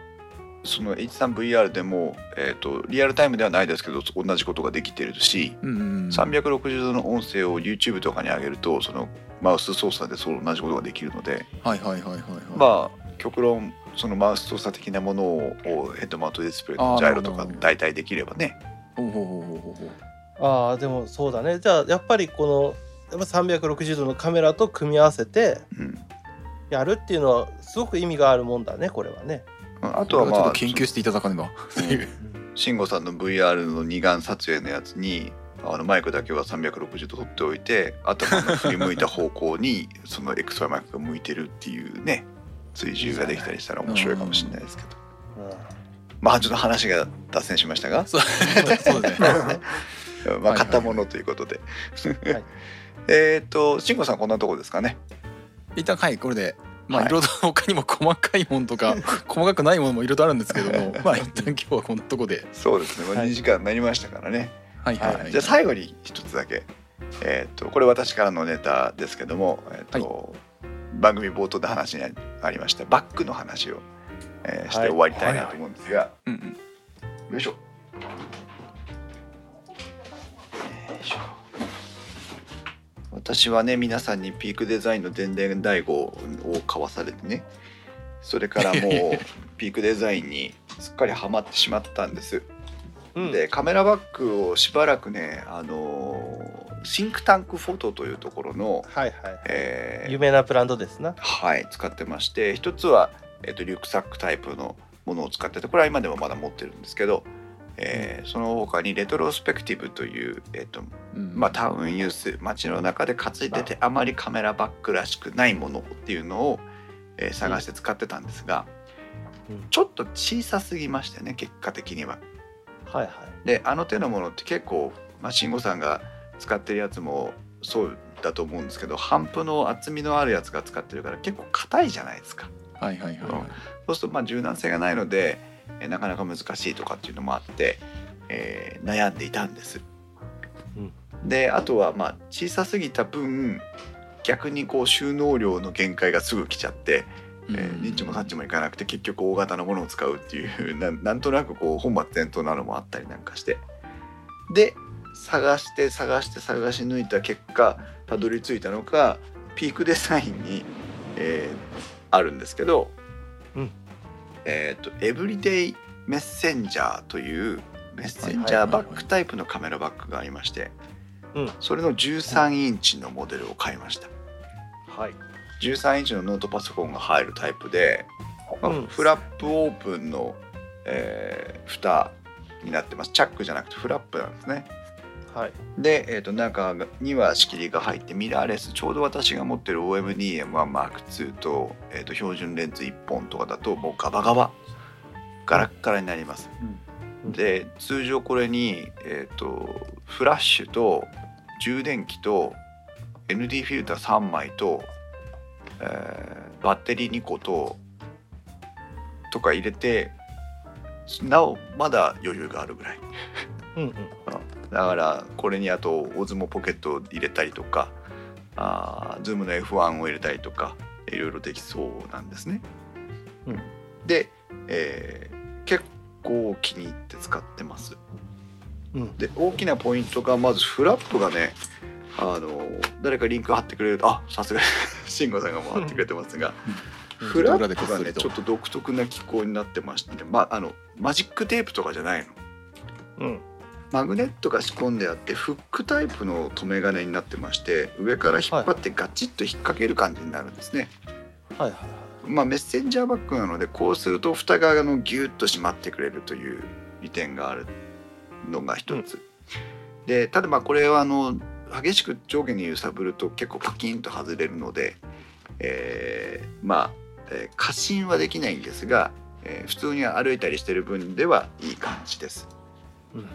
S1: その H3VR でも、えー、とリアルタイムではないですけど同じことができてるし、
S2: うんうんうん。
S1: 360度の音声を YouTube とかに上げるとそのマウス操作でその同じことができるので
S2: はいはいはいはいはい。
S1: まあ極論そのマウス操作的なものをヘッドマウントディスプレイのジャイロとか
S2: なるほど
S1: 大体できればね。
S2: ほうほうほうほうほうほう。
S4: ああでもそうだね。じゃあやっぱりこのやっぱ360度のカメラと組み合わせて
S1: うん。
S4: やるっていうのはすごく意味があるもんだねこれはね。
S1: あとは
S2: これちょっ
S1: まあ
S2: と研究していただかねば。
S1: うん。慎吾さんの VR の二眼撮影のやつにあのマイクだけは360度取っておいて頭の振り向いた方向に その XY マイクが向いてるっていうね追従ができたりしたら面白いかもしれないですけど。
S4: うん。
S1: まあちょっと話が脱線しましたが。
S2: そうそうですね。
S1: まあ
S2: はい。
S1: 買ったものということで、
S4: はい。
S1: えっと慎吾さんこんなとこですかね。
S2: 一旦はいこれで。まあ
S1: はい。
S2: いろいろと他にも細かいものとか 細かくないものもいろいろとあるんですけどもまあ一旦今日はこんなとこで。
S1: そうですね、まあ、
S4: はい。
S1: 2時間になりましたからね、
S2: はいはいはい。
S1: じゃあ最後に一つだけ、えー、とこれ私からのネタですけども、えーと番組冒頭で話にありましたバックの話を、えーして
S4: はい
S1: 終わりたいなと思うんですが、
S2: うんうん
S1: よいしょ。よいしょ私はね皆さんにピークデザインの電電大悟を買わされてねそれからもう ピークデザインにすっかりハマってしまったんです。
S4: うん
S1: でカメラバッグをしばらくねあのーシンクタンクフォトというところの、
S4: はいはい。
S1: えー
S4: 有名なブランドですな。
S1: はい使ってまして一つは、えっとリュックサックタイプのものを使っててこれは今でもまだ持ってるんですけど、えーその他にレトロスペクティブという、えっと
S2: うん
S1: まあ、タウンユース街の中で担いでてあまりカメラバッグらしくないものっていうのを、えー探して使ってたんですが、
S4: うん
S1: ちょっと小さすぎましてね結果的には。
S4: はいはい。
S1: であの手のものって結構、まあ、慎吾さんが使ってるやつもそうだと思うんですけど帆布の厚みのあるやつが使ってるから結構硬いじゃないですか。
S2: はいはいはいはい
S1: そうするとまあ柔軟性がないので、えーなかなか難しいとかっていうのもあって、えー悩んでいたんです。であとはまあ小さすぎた分逆にこう収納量の限界がすぐ来ちゃって、えーニッチもサッチもいかなくて結局大型のものを使うっていう ななんとなくこう本末転倒なのもあったりなんかして。で探して探して探し抜いた結果たどり着いたのがピークデザインに、えーあるんですけど、
S4: うん
S1: えっ、とエブリデイメッセンジャーというメッセンジャーバッグタイプのカメラバッグがありまして、
S4: うん。
S1: それの13インチのモデルを買いました。
S4: はい。
S1: 13インチのノートパソコンが入るタイプで、まあ
S4: うん。
S1: フラップオープンの、えー蓋になってます。チャックじゃなくてフラップなんですね
S4: はい。
S1: で、えー、と中には仕切りが入ってミラーレスちょうど私が持ってる OMDM1M2 と,、えー、と標準レンズ1本とかだともうガバガバガラッガラになります、
S4: うん。
S1: で通常これに、えー、とフラッシュと充電器と ND フィルター3枚と、えーバッテリー2個ととか入れてなおまだ余裕があるぐらい。
S4: うんうん
S1: だからこれにあとオズモポケットを入れたりとかあーズームの F1 を入れたりとかいろいろできそうなんですね。
S4: うん
S1: で、えー結構気に入って使ってます。
S4: うん
S1: で大きなポイントがまずフラップがねあの誰かリンク貼ってくれるとあさすが 慎吾さんがもう貼ってくれてますがフラップがねちょっと独特な機構になってまして、まあ、あのマジックテープとかじゃないの。
S4: うん
S1: マグネットが仕込んであってフックタイプの留め金になってまして上から引っ張ってガチッと引っ掛ける感じになるんですね、
S4: はいはい
S1: まあメッセンジャーバッグなのでこうすると蓋側のギュッと締まってくれるという利点があるのが一つ、でただまあこれはあの激しく上下に揺さぶると結構パキンと外れるので、えーまあ、えー過信はできないんですが、えー普通に歩いたりしてる分ではいい感じです。
S4: うん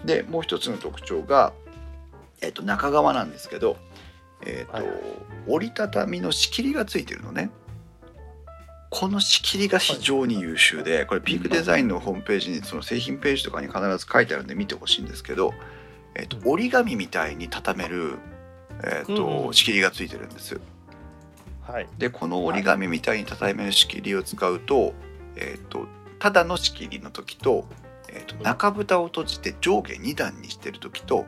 S1: でもう一つの特徴が、えっと中側なんですけど、えっと
S4: はい
S1: 折りたたみの仕切りがついてるのね。この仕切りが非常に優秀でこれピークデザインのホームページにその製品ページとかに必ず書いてあるんで見てほしいんですけど、えっと折り紙みたいに畳める、えっと仕切りがついてるんです。
S4: はい。
S1: でこの折り紙みたいに畳める仕切りを使うと,、えー、とただの仕切りの時と,、えー、と中蓋を閉じて上下2段にしてる時と、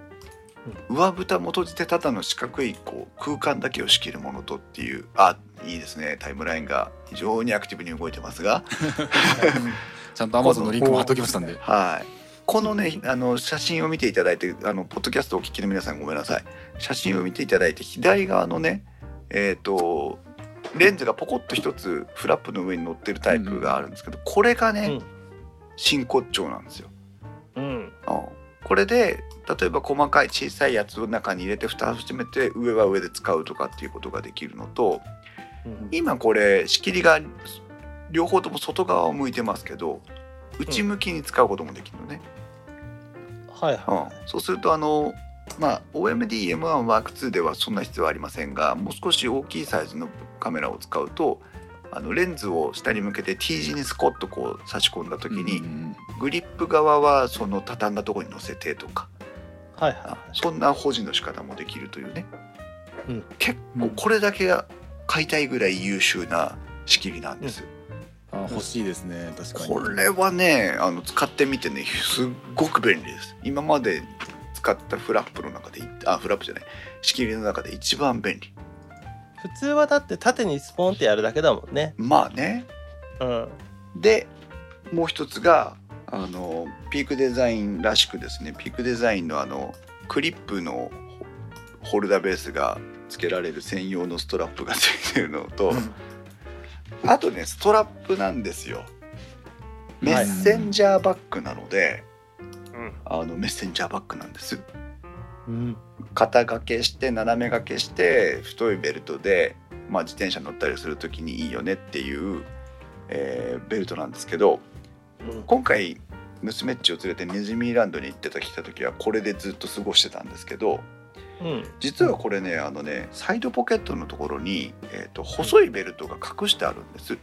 S1: 上蓋も閉じてただの四角いこう空間だけを仕切るものとっていうあいいですね。タイムラインが非常にアクティブに動いてますが、
S2: ちゃんと Amazon のリンクも貼っときましたんで。
S1: はい、このねあの写真を見ていただいてあのポッドキャストをお聞きの皆さんごめんなさい写真を見ていただいて左側のねえっ、とレンズがポコッと一つフラップの上に乗ってるタイプがあるんですけど、これがね、
S4: うん
S1: 真骨頂なんですよ。
S4: うん。
S1: うんこれで例えば細かい小さいやつを中に入れて蓋を閉めて上は上で使うとかっていうことができるのと
S4: うん。
S1: 今これ仕切りが両方とも外側を向いてますけど内向きに使うこともできるのね。
S4: はいは
S1: うん、そうするとあのまあ OMDM1M2 ではそんな必要はありませんがもう少し大きいサイズのカメラを使うとあのレンズを下に向けて T 字にスコッとこう差し込んだ時に、
S2: うん
S1: グリップ側はその畳んだところに乗せてとか。
S4: いはい。
S1: あ
S4: は
S1: そんな保持の仕方もできるというね、
S4: うん。
S1: 結構これだけが買いたいぐらい優秀な仕切りなんです、
S2: あ欲しいですね。確かに。
S1: これはねあの使ってみてねすっごく便利です。今まで使ったフラップの中でいあフラップじゃない。仕切りの中で一番便利。
S4: い普通はだって縦にスポンってやるだけだもんね。
S1: まあね。
S4: うん。
S1: でもう一つがあのピークデザインらしくですね。ピークデザインのあのクリップのホホルダーベースが付けられる専用のストラップが付いてるのと、あとねストラップなんですよ。メッセンジャーバッグなので、
S4: うん。
S1: あのメッセンジャーバッグなんです。
S4: うん
S1: 肩掛けして斜め掛けして太いベルトで、まあ、自転車乗ったりする時にいいよねっていう、えーベルトなんですけど
S4: うん。
S1: 今回娘っちを連れてネズミランドに行ってた来た時はこれでずっと過ごしてたんですけど
S4: うん。
S1: 実はこれねあのねサイドポケットのところに、えー、と細いベルトが隠してあるんです。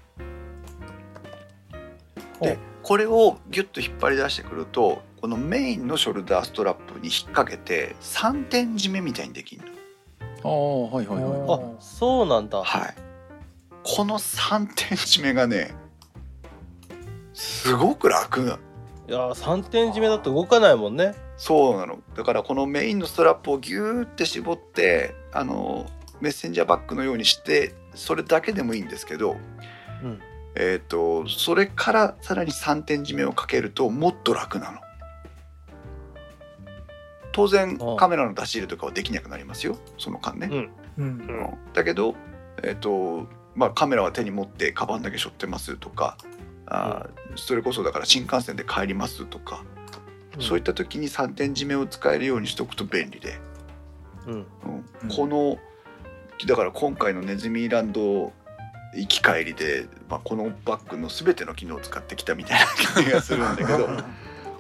S1: でこれをギュッと引っ張り出してくるとこのメインのショルダーストラップに引っ掛けて3点締めみたいにできるの。
S2: ああはいはいはい
S4: あそうなんだ
S1: はい。この3点締めがねすごく楽な。
S4: いやー3点締めだと動かないもんね
S1: そうなのだからこのメインのストラップをギューって絞ってあのメッセンジャーバッグのようにしてそれだけでもいいんですけど、
S4: うん
S1: えっ、とそれからさらに3点締めをかけるともっと楽なの当然カメラの出し入れとかはできなくなりますよ。その間ね、
S4: うん。
S3: うん。
S1: うん。だけどえっ、とまあカメラは手に持ってカバンだけ背負ってますとかあーそれこそだから新幹線で帰りますとか、そういった時に3点締めを使えるようにしておくと便利で、
S4: うん。
S1: うん。
S2: うん。
S1: このだから今回のネズミランド行き帰りで、まあ、このバッグの全ての機能を使ってきたみたいな感じがするんだけど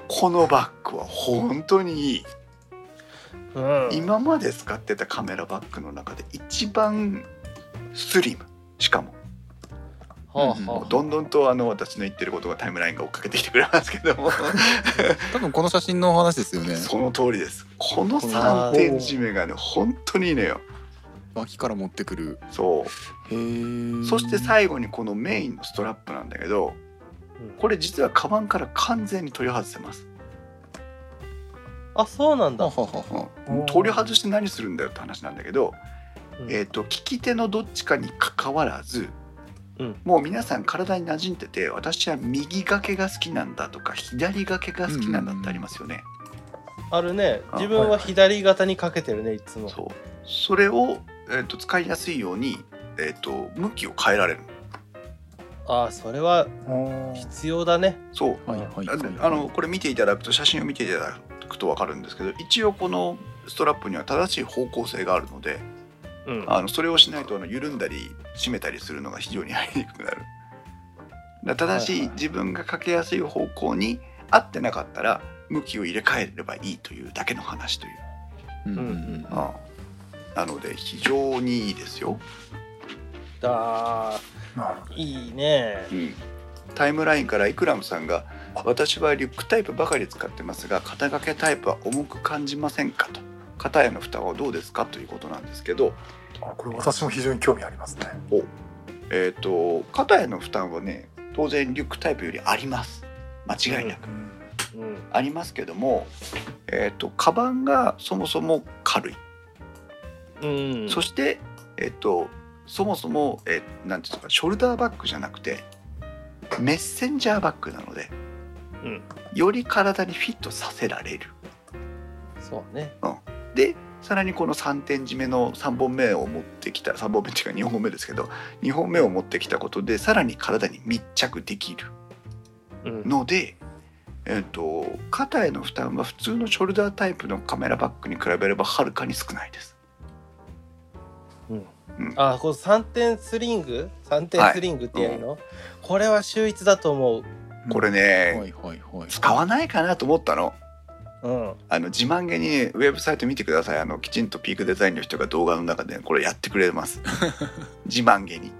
S1: このバッグは本当にいい。
S4: うん。
S1: 今まで使ってたカメラバッグの中で一番スリム。しかも。
S4: はあはあ。
S1: どんどんとあの私の言ってることがタイムラインが追っかけてきてくれますけども。
S2: 多分この写真の話ですよね。
S1: その通りです。この3点締めがね本当にいいのよ。
S2: 脇から持ってくる。
S1: そう。
S2: へえ。
S1: そして最後にこのメインのストラップなんだけど
S4: うん。
S1: これ実はカバンから完全に取り外せます、
S4: あそうなんだ。
S1: 取り外して何するんだよって話なんだけど、
S4: うん。
S1: えー、と利き手のどっちかにかかわらず、
S4: うん。
S1: もう皆さん体に馴染んでて私は右掛けが好きなんだとか左掛けが好きなんだってありますよね。
S4: あるね。
S1: あ
S4: 自分は左肩にかけてるねいつも。
S1: そう。それを、えー、と使いやすいように、えー、と向きを変えられる。
S4: ああそれは
S3: うん
S4: 必要だね。
S1: そう。
S2: はいはい。
S1: あ
S2: はい
S1: あのこれ見ていただくと写真を見ていただくと分かるんですけど一応このストラップには正しい方向性があるので
S4: うん。
S1: あのそれをしないとあの緩んだり締めたりするのが非常にやりにくくなる。だから正し
S4: はい
S1: 自分がかけやすい方向に合ってなかったら向きを入れ替えればいいというだけの話という。
S2: うんうんうん。
S1: ああ。なので非常にいいですよ。
S4: あ
S3: なるほ
S4: ーいいね。
S1: うん。タイムラインからイクラムさんが「私はリュックタイプばかり使ってますが肩掛けタイプは重く感じませんか?」と「肩への負担はどうですか?」ということなんですけど、
S3: これ私も非常に興味ありますね。
S1: えー、と肩への負担はね当然リュックタイプよりあります。間違いなく、
S3: うん。
S4: うん。
S1: ありますけども、えー、とカバンがそもそも軽い、
S4: うん。
S1: そして、えー、とそもそも、えーなんていうんですかショルダーバッグじゃなくてメッセンジャーバッグなので
S4: うん。
S1: より体にフィットさせられる。
S4: そうね。
S1: でさらにこの3点締めの3本目を持ってきた3本目っていうか2本目ですけど2本目を持ってきたことでさらに体に密着できる
S4: うん。
S1: ので、えー、と肩への負担は普通のショルダータイプのカメラバッグに比べればはるかに少ないです。
S4: あこの3点スリング？3点スリングっていうの、これは秀逸だと思う
S1: これ
S2: は
S1: ね、使わないかなと思ったの。
S4: うん。
S1: あの自慢げにウェブサイト見てください。あのきちんとピークデザインの人が動画の中でこれやってくれます。自慢げに。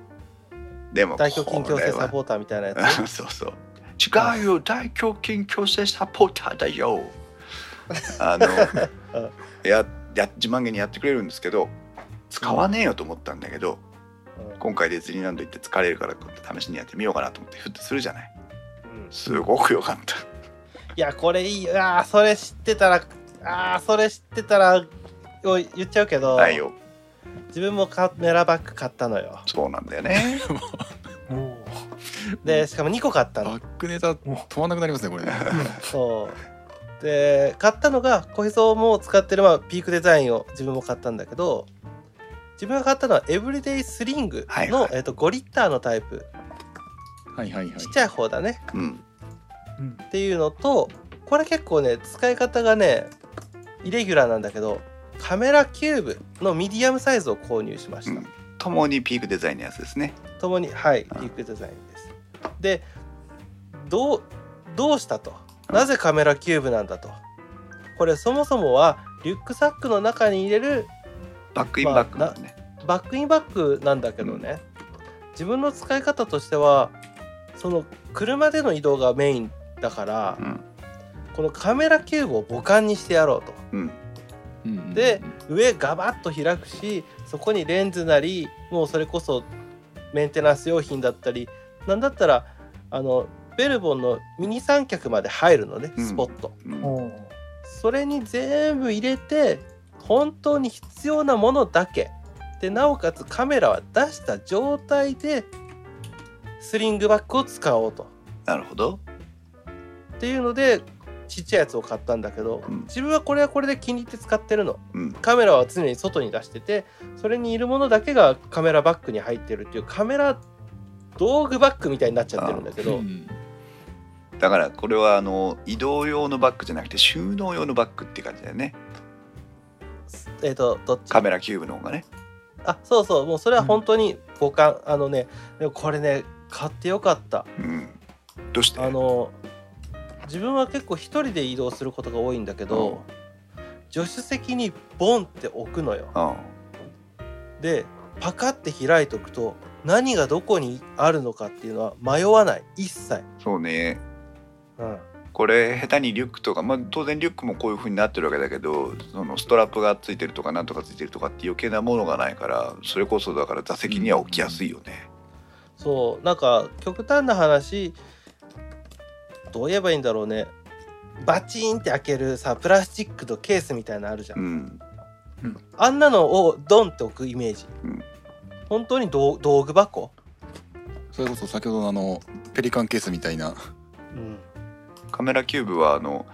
S1: でも
S4: 大胸筋矯正サ
S1: ー
S4: ポーターみたいなやつ？
S1: そうそう。違うよ。大胸筋矯正サポーターだよ。あのやや自慢げにやってくれるんですけど使わねえよと思ったんだけど
S4: うん。
S1: 今回ディズニーランド行って疲れるから試しにやってみようかなと思ってふってするじゃない。
S4: うん
S1: すごく良かった。
S4: いやこれいい。よあーそれ知ってたらあーそれ知ってたらおい言っちゃうけど、
S1: ないよ。
S4: 自分もカメラバッグ買ったのよ。
S1: そうなんだよね。
S4: でしかも2個買ったの。
S2: バックネタ止まんなくなりますねこれ。ね
S4: そう。で買ったのが小秘も使ってる、まあ、ピークデザインを自分も買ったんだけど自分が買ったのはエブリデイスリングの、
S1: はいはい。
S4: えっと5リッターのタイプ
S2: はいはいはい。
S4: ちっちゃい方だね。
S1: うん。
S3: うん
S4: っていうのとこれ結構ね使い方がねイレギュラーなんだけどカメラキューブのミディアムサイズを購入しました、
S1: うん。共にピークデザインのやつですね。
S4: ともにはい
S1: うん。
S4: ピークデザインです。でどうどうしたと？なぜカメラキューブなんだと？これそもそもはリュックサックの中に入れる
S1: バックインバックなんね、
S4: バックインバックなんだけどね、自分の使い方としてはその車での移動がメインだから、
S1: うん。
S4: このカメラキューブを母艦にしてやろうと。
S1: うん。
S2: うん。うん。
S4: で上ガバッと開くしそこにレンズなりもうそれこそメンテナンス用品だったりなんだったらあのベルボンのミニ三脚まで入るのね
S1: うん。
S4: スポット、
S1: うん。
S4: それに全部入れて本当に必要なものだけ。でなおかつカメラは出した状態でスリングバッグを使おうと。
S1: なるほど。
S4: っていうのでちっちゃいやつを買ったんだけど、
S1: うん。
S4: 自分はこれはこれで気に入って使ってるの。
S1: うん。
S4: カメラは常に外に出しててそれにいるものだけがカメラバッグに入ってるっていうカメラ道具バッグみたいになっちゃってるんだけど、
S2: うん。
S1: だからこれはあの移動用のバッグじゃなくて収納用のバッグって感じだよね。
S4: えっ、とどっち？
S1: カメラキューブの方がね。
S4: あそうそう。もうそれは本当に互換、あのねでもこれね買ってよかった。
S1: うん。どうして？
S4: あの自分は結構一人で移動することが多いんだけど、助手席にボンって置くのよ。
S1: うん。
S4: でパカって開いとくと何がどこにあるのかっていうのは迷わない。一切、
S1: そうね。
S4: うん、
S1: これ下手にリュックとか、まあ、当然リュックもこういう風になってるわけだけどそのストラップがついてるとかなんとかついてるとかって余計なものがないからそれこそだから座席には置きやすいよね。
S4: そうなんか極端な話どう言えばいいんだろうね。バチンって開けるさプラスチックとケースみたいなのあるじゃん、
S1: うん、
S4: あんなのをドンって置くイメージ、
S1: うん。
S4: 本当に道道具箱、
S2: それこそ先ほどのあのペリカンケースみたいな。
S4: うん、
S1: カメラキューブはあの、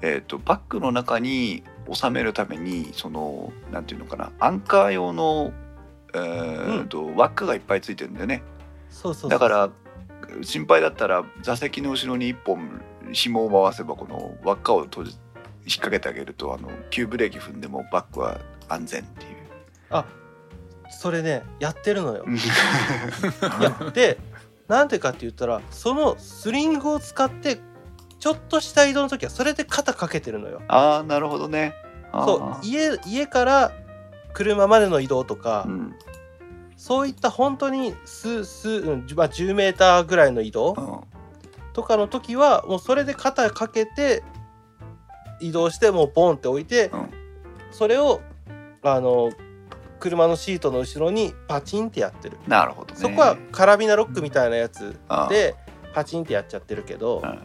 S1: えー、とバッグの中に収めるためにそのなんていうのかな。アンカー用の、えーと輪っかがいっぱいついてるんだよね。
S4: そうそう
S1: だから心配だったら座席の後ろに一本紐を回せばこの輪っかを閉じ引っ掛けてあげるとあの急ブレーキ踏んでもバックは安全っていう。
S4: それねやってるのよ。やでなんでかって言ったらそのスリングを使ってちょっとした移動の時はそれで肩かけてるのよ。
S1: ああなるほどね。
S4: そう家家から車までの移動とか、
S1: うん
S4: そういった本当に数数、うんまあ、10メーターぐらいの移動
S1: うん。
S4: とかの時はもうそれで肩かけて移動してもうボンって置いて、
S1: うん。
S4: それをあの車のシートの後ろにパチンってやってる、
S1: なるほどね。
S4: そこはカラビナロックみたいなやつでパチンってやっちゃってるけど、
S1: うん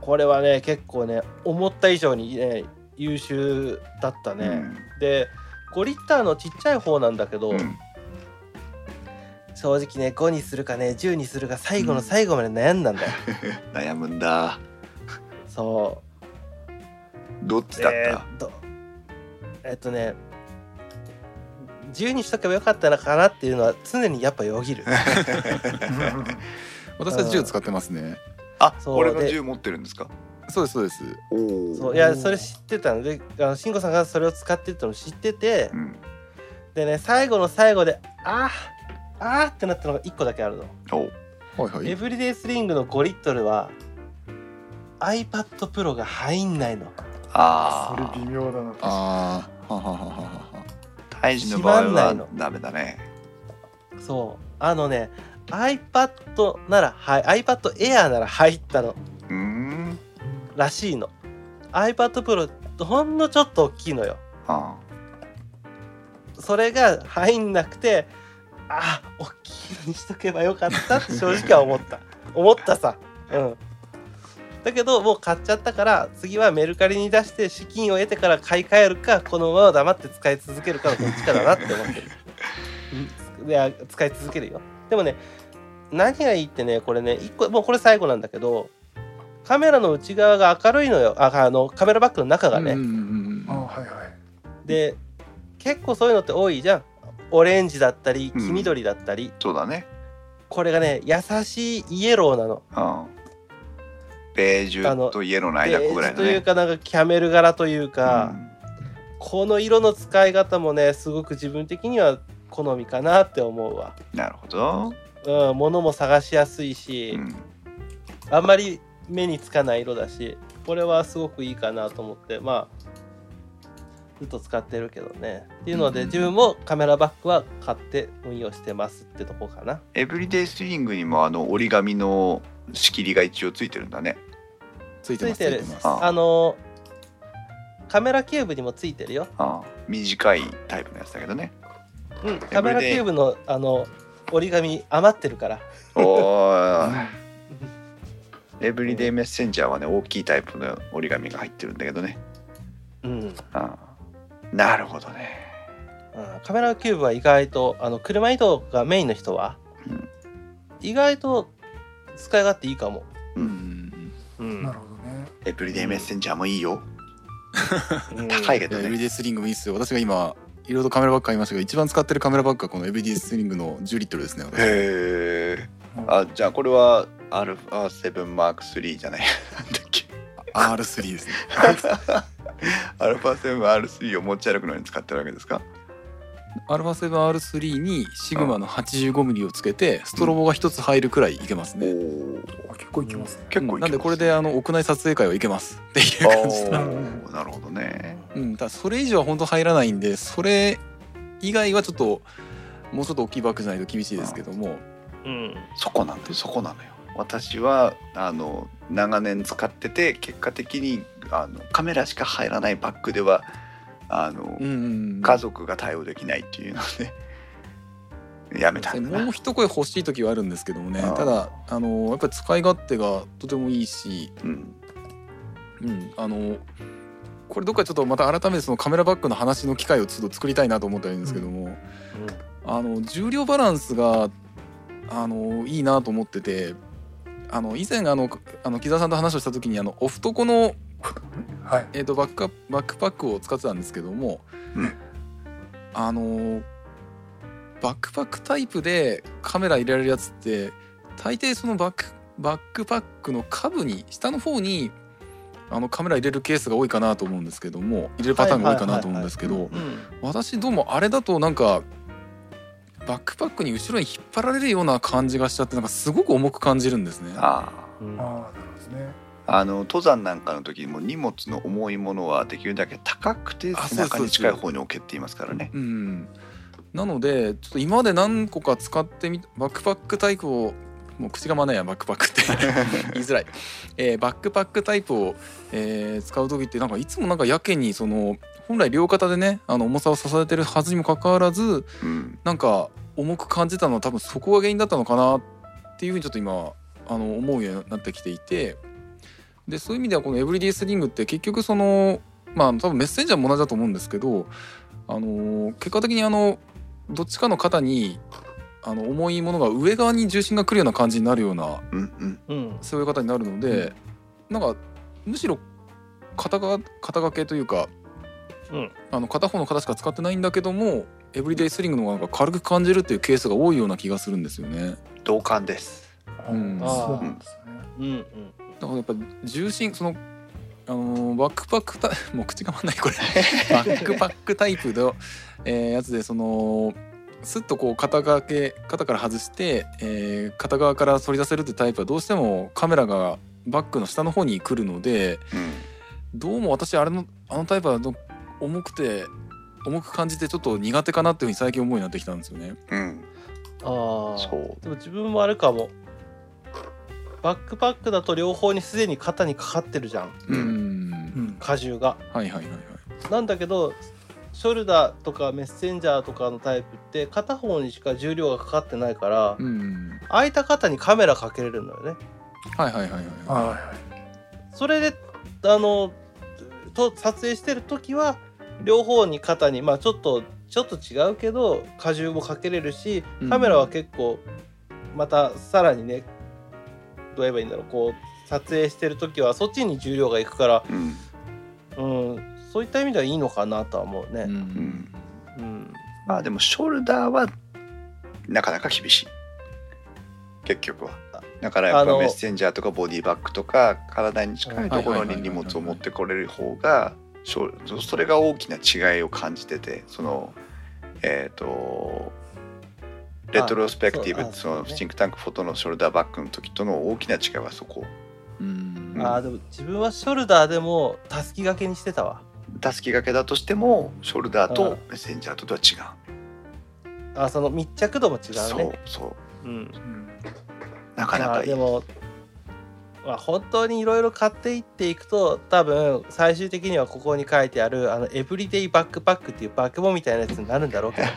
S4: これはね結構ね思った以上にね優秀だったね、
S1: うん。
S4: で5リッターのちっちゃい方なんだけど、
S1: うん
S4: 正直ね5にするかね10にするか最後の最後まで悩んだんだよ、
S1: 悩むんだ。
S4: そ
S1: どっち
S4: う
S1: だった、
S4: えーっとえっとね10にしとけばよかったのかなっていうのは常にやっぱよぎる。
S2: 私は銃使ってますね。
S1: あ
S4: そう。
S1: これが
S4: で
S1: 銃持ってるんですか？
S2: そうですそうです。
S1: おお
S4: そういやそれ知ってたの。であの慎吾さんがそれを使ってたの知ってて。
S1: うん。
S4: でね最後の最後であーあーってなったのが1個だけあるの。
S1: お
S2: はいはい。
S4: エブリデイスリングの5リットルは iPad Pro が入んないの。
S1: あ
S3: それ
S1: あ
S3: 微妙だな。
S2: ああはははははは。
S1: 胎児の場合はダメだね。
S4: そう。あのね iPad ならはい iPad Air なら入ったの。
S1: うーん。
S4: らしいの。iPad Pro ほんのちょっと大きいのよ。
S1: あ
S4: それが入んなくてあ大きいのにしとけばよかったって正直は思った。思ったさ。うん。だけどもう買っちゃったから次はメルカリに出して資金を得てから買い替えるかこのまま黙って使い続けるかのどっちかだなって思ってる。うん。いや使い続けるよ。でもね何がいいってねこれね一個もうこれ最後なんだけどカメラの内側が明るいのよ。ああのカメラバッグの中がね、で結構そういうのって多いじゃんオレンジだったり
S1: うん。
S4: 黄緑だったり、
S1: そうだね。
S4: これがね優しいイエローなの。
S1: うん。ベージュとイエローの間ぐらい
S4: ベージュという
S1: のね
S4: かなんかキャメル柄というか、
S1: うん。
S4: この色の使い方もねすごく自分的には好みかなって思うわ、
S1: なるほど、
S4: うん、物も探しやすいし、
S1: うん、
S4: あんまり目につかない色だしこれはすごくいいかなと思って。まあずっと使ってるけどね。っていうので、
S2: うん
S4: 自分もカメラバッグは買って運用してますってとこかな。
S1: エブリデイスイングにもあの折り紙の仕切りが一応ついてるんだね。
S2: ついてます
S4: ついてる。
S1: あ
S4: のカメラキューブにもついてるよ、
S1: ああ。短いタイプのやつだけどね。
S4: うん、カメラキューブのあの折り紙余ってるから。
S1: おー。エブリデイメッセンジャーはね大きいタイプの折り紙が入ってるんだけどね。
S4: うん。
S1: ああなるほどね。
S4: うんカメラキューブは意外とあの車移動がメインの人は、
S1: うん。
S4: 意外と使い勝手いいかも、
S1: う
S2: うん。ん
S4: うん。
S3: なるほどね。
S1: エブリデイメッセンジャーもいいよ。高いけどね。
S2: LD スリングもいいっすよ。私が今いろいろとカメラバッグ買いましたけど一番使ってるカメラバッグがこの LD スリングの10リットルですね私。
S1: へえあじゃあこれは α7M3 じゃない。なんだっ け
S2: R3 ですね
S1: α7R3 を持ち歩くのに使ってるわけですか
S2: ？α7R3 にシグマの 85mm をつけてストロボが一つ入るくらいいけます
S1: お
S2: ね、
S1: お
S3: あ結構いきますね。
S1: 結構いけます
S2: なんでこれであの屋内撮影会はいけますっていう感じで
S1: おーなるほどね。
S2: うん、ただそれ以上は本当入らないんでそれ以外はちょっともうちょっと大きいバッグじゃないと厳しいですけども。
S4: うん。
S1: そこなんだよそこなのよ私はあの長年使ってて結果的にあのカメラしか入らないバッグではあの、
S2: うんうんうん。
S1: 家族が対応できないっていうのでやめたんだな
S2: もう一声欲しい時はあるんですけどもね。ただあのやっぱり使い勝手がとてもいいし、
S1: うん。
S2: うん、あのこれどっかちょっとまた改めてそのカメラバッグの話の機会をちょっと作りたいなと思ってるんですけども、あの重量バランスがあのいいなと思っててあの以前あのあの木澤さんと話をした時にあのオフトコの、
S3: はい。
S2: えー、とバックアバックパックを使ってたんですけども、
S1: うん。
S2: あのバックパックタイプでカメラ入れられるやつって大抵そのバックバックパックの下部に下の方にあのカメラ入れるケースが多いかなと思うんですけども入れるパターンが多いかなと思うんですけど
S4: うん。
S2: 私どうもあれだとなんかバックパックに後ろに引っ張られるような感じがしちゃってなんかすごく重く感じるんですね。
S1: あ
S4: うん。
S3: ああなるほどですね。
S1: ああの登山なんかの時にも荷物の重いものはできるだけ高くて
S2: あ
S1: 背中に近い方に置けって言いますからね。
S2: うん、なのでちょっと今まで何個か使ってみバックパックタイプをもう口がまないやバックパックって 言いづらい、えーバックパックタイプを、えー使う時ってなんかいつもなんかやけにその本来両肩でねあの重さを支えてるはずにもかかわらず
S1: うん。
S2: なんか重く感じたのは多分そこが原因だったのかなっていうふうにちょっと今あの思うようになってきていて。でそういう意味ではこのエブリディスリングって結局そのまあ多分メッセンジャーも同じだと思うんですけどあの結果的にあのどっちかの肩にあの重いものが上側に重心がくるような感じになるような
S1: うんうん。
S4: うん。
S2: そういう方になるので、なんかむしろ肩が肩掛けというか
S4: うん。
S2: あの片方の肩しか使ってないんだけどもエブリデイスリングの方が軽く感じるっていうケースが多いような気がするんですよね。
S1: 同感です。
S2: うん。
S3: そうなんですね。
S4: うんうん
S2: だからやっぱ重心そのあのーバックパックタイ もう口が回んないこれ。バックパックタイプの、えーやつでそのスッとこう肩掛け肩から外して、えー片側から反り出せるってタイプはどうしてもカメラがバックの下の方に来るので
S1: うん。
S2: どうも私あれのあのタイプはど重くて重く感じてちょっと苦手かなっていうふうに最近思うようになってきたんですよね。
S1: うん。
S4: ああ
S1: そう。
S4: でも自分もあれかも。バックパックだと両方にすでに肩にかかってるじゃん。
S1: うん。
S3: うん。
S4: 荷重が。
S2: はいはいはいはい。
S4: なんだけどショルダーとかメッセンジャーとかのタイプって片方にしか重量がかかってないから、
S2: うん
S4: 空いた肩にカメラかけれるのよね。
S2: はいはいはい。はい。
S3: はいはい。
S4: それであのと撮影してる時は両方に肩にまあちょっとちょっと違うけど荷重もかけれるし
S2: うん。
S4: カメラは結構またさらにねどう言えばいいんだろうこう撮影してる時はそっちに重量がいくから、
S1: うん。
S4: うん、そういった意味ではいいのかなとは思う
S2: う
S4: ね。
S2: ん。
S4: うん。
S1: まあでもショルダーはなかなか厳しい。結局は。だからやっ
S4: あの
S1: ぱメッセンジャーとかボディバッグとか体に近いところに荷物を持ってこれる方がそれが大きな違いを感じててそのえっ、とレトロスペクティブ
S4: そ
S1: そのシンクタンクフォトのショルダーバッグの時との大きな違いはそこ。
S2: うん。
S1: うん
S4: あーでも自分はショルダーでもたすき掛けにしてたわ。
S1: たすき掛けだとしてもショルダーとメッセンジャーととは違う、
S4: あーその密着度も違う
S1: そう
S4: ね
S1: そう。
S4: うん。
S3: うん。
S4: ま
S1: なかなかいい
S4: あでも、まあ、本当にいろいろ買っていっていくと多分最終的にはここに書いてあるあのエブリデイバックパックっていうバッグボンみたいなやつになるんだろうけど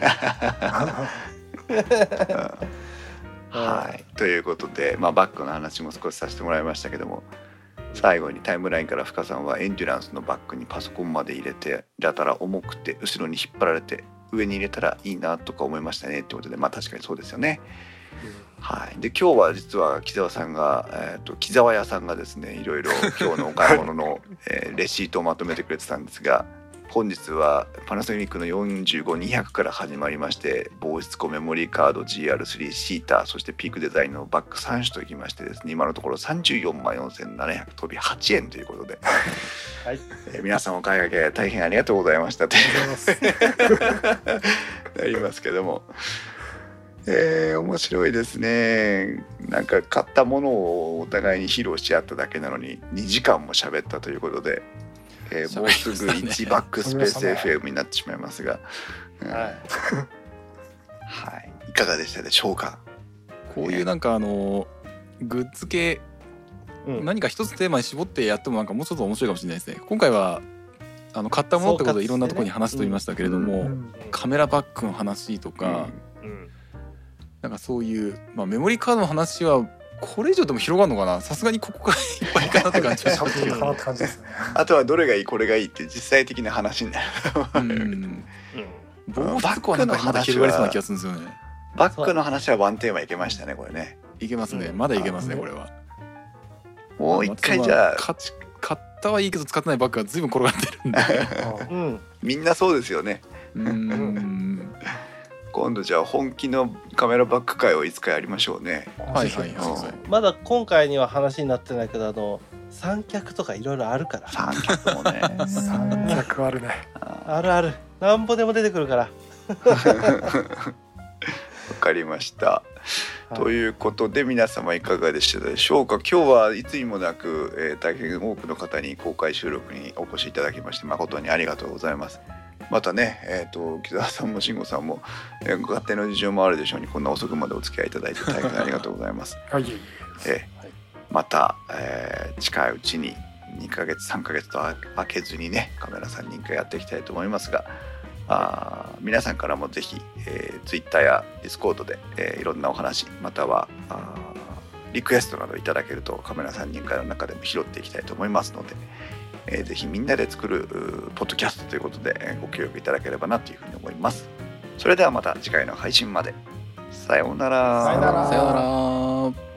S1: はい、ということで、まあ、バッグの話も少しさせてもらいましたけども最後にタイムラインから深さんはエンデュランスのバッグにパソコンまで入れてやたら重くて後ろに引っ張られて上に入れたらいいなとか思いましたねってことでまあ確かにそうですよね。はい、で今日は実は木澤さんが、えー、と木澤屋さんがですねいろいろ今日のお買い物の、えーレシートをまとめてくれてたんですが本日はパナソニックの45200から始まりまして防湿庫メモリーカード GR3 シーターそしてピークデザインのバッグ3種といきましてですね今のところ34万4700飛び8円ということで、
S4: はい。
S1: えー皆さんお買い上げ大変ありがとうございましたと なりますけども。えー、面白いですね。なんか買ったものをお互いに披露し合っただけなのに2時間も喋ったということでえーもうすぐ
S2: 喋りましたね。
S1: 1バックスペース FM になってしまいますが、うん。
S4: はい。
S1: はい、いかがでしたでしょうか？
S2: こういうなんかあのグッズ系
S4: うん。
S2: 何か一つテーマに絞ってやってもなんかもうちょっと面白いかもしれないですね。今回はあの買ったものってことでいろんなところに話してみましたけれども、
S3: うん。
S2: カメラバッグの話とか、
S4: うん
S2: なんかそういう、まあ、メモリーカードの話はこれ以上でも広がるのかな？さすがにここからいっぱいかなって感じ。
S1: あとはどれがいい？これがいいって実際的な話になる。
S2: うん。
S4: うん。
S2: 防護服はなんかまだ広がりそうな気がするんですよね。
S1: バックの話はワンテーマいけましたねこれね。
S2: いけますね。
S4: うん
S2: まだいけますね
S3: あ
S2: これは。
S1: もう一回じゃあ。
S2: 買っ買ったはいいけど使ってないバッグが随分転がってるんで。
S4: うん。
S1: みんなそうですよね。
S2: うん
S1: 今度じゃあ本気のカメラバッグ会をいつかやりましょうね。
S2: はいはいはい
S1: うん
S2: はい。
S4: まだ今回には話になってないけどあの三脚とかいろいろあるから。
S1: 三脚もね。
S3: 三脚あるね。
S1: あ
S4: あるある。なんぼでも出てくるから。
S1: わかりました。ということで皆様いかがでしたでしょうか？今日はいつにもなく、えー大変多くの方に公開収録にお越しいただきまして誠にありがとうございますまたねえっ、と木澤さんも慎吾さんも、えーご家庭の事情もあるでしょうにこんな遅くまでお付き合いいただいて大変ありがとうございます
S3: はい。いえ
S1: ーまた、えー近いうちに2ヶ月3ヶ月と空けずにねカメラ3人会やっていきたいと思いますがあー皆さんからもぜひ、えー、Twitter や Discord で、えーいろんなお話またはあーリクエストなどいただけるとカメラ3人会の中でも拾っていきたいと思いますので、えーぜひみんなで作るポッドキャストということで、えーご協力いただければなというふうに思います。それではまた次回の配信まで。さようなら。
S3: さようなら
S2: さよなら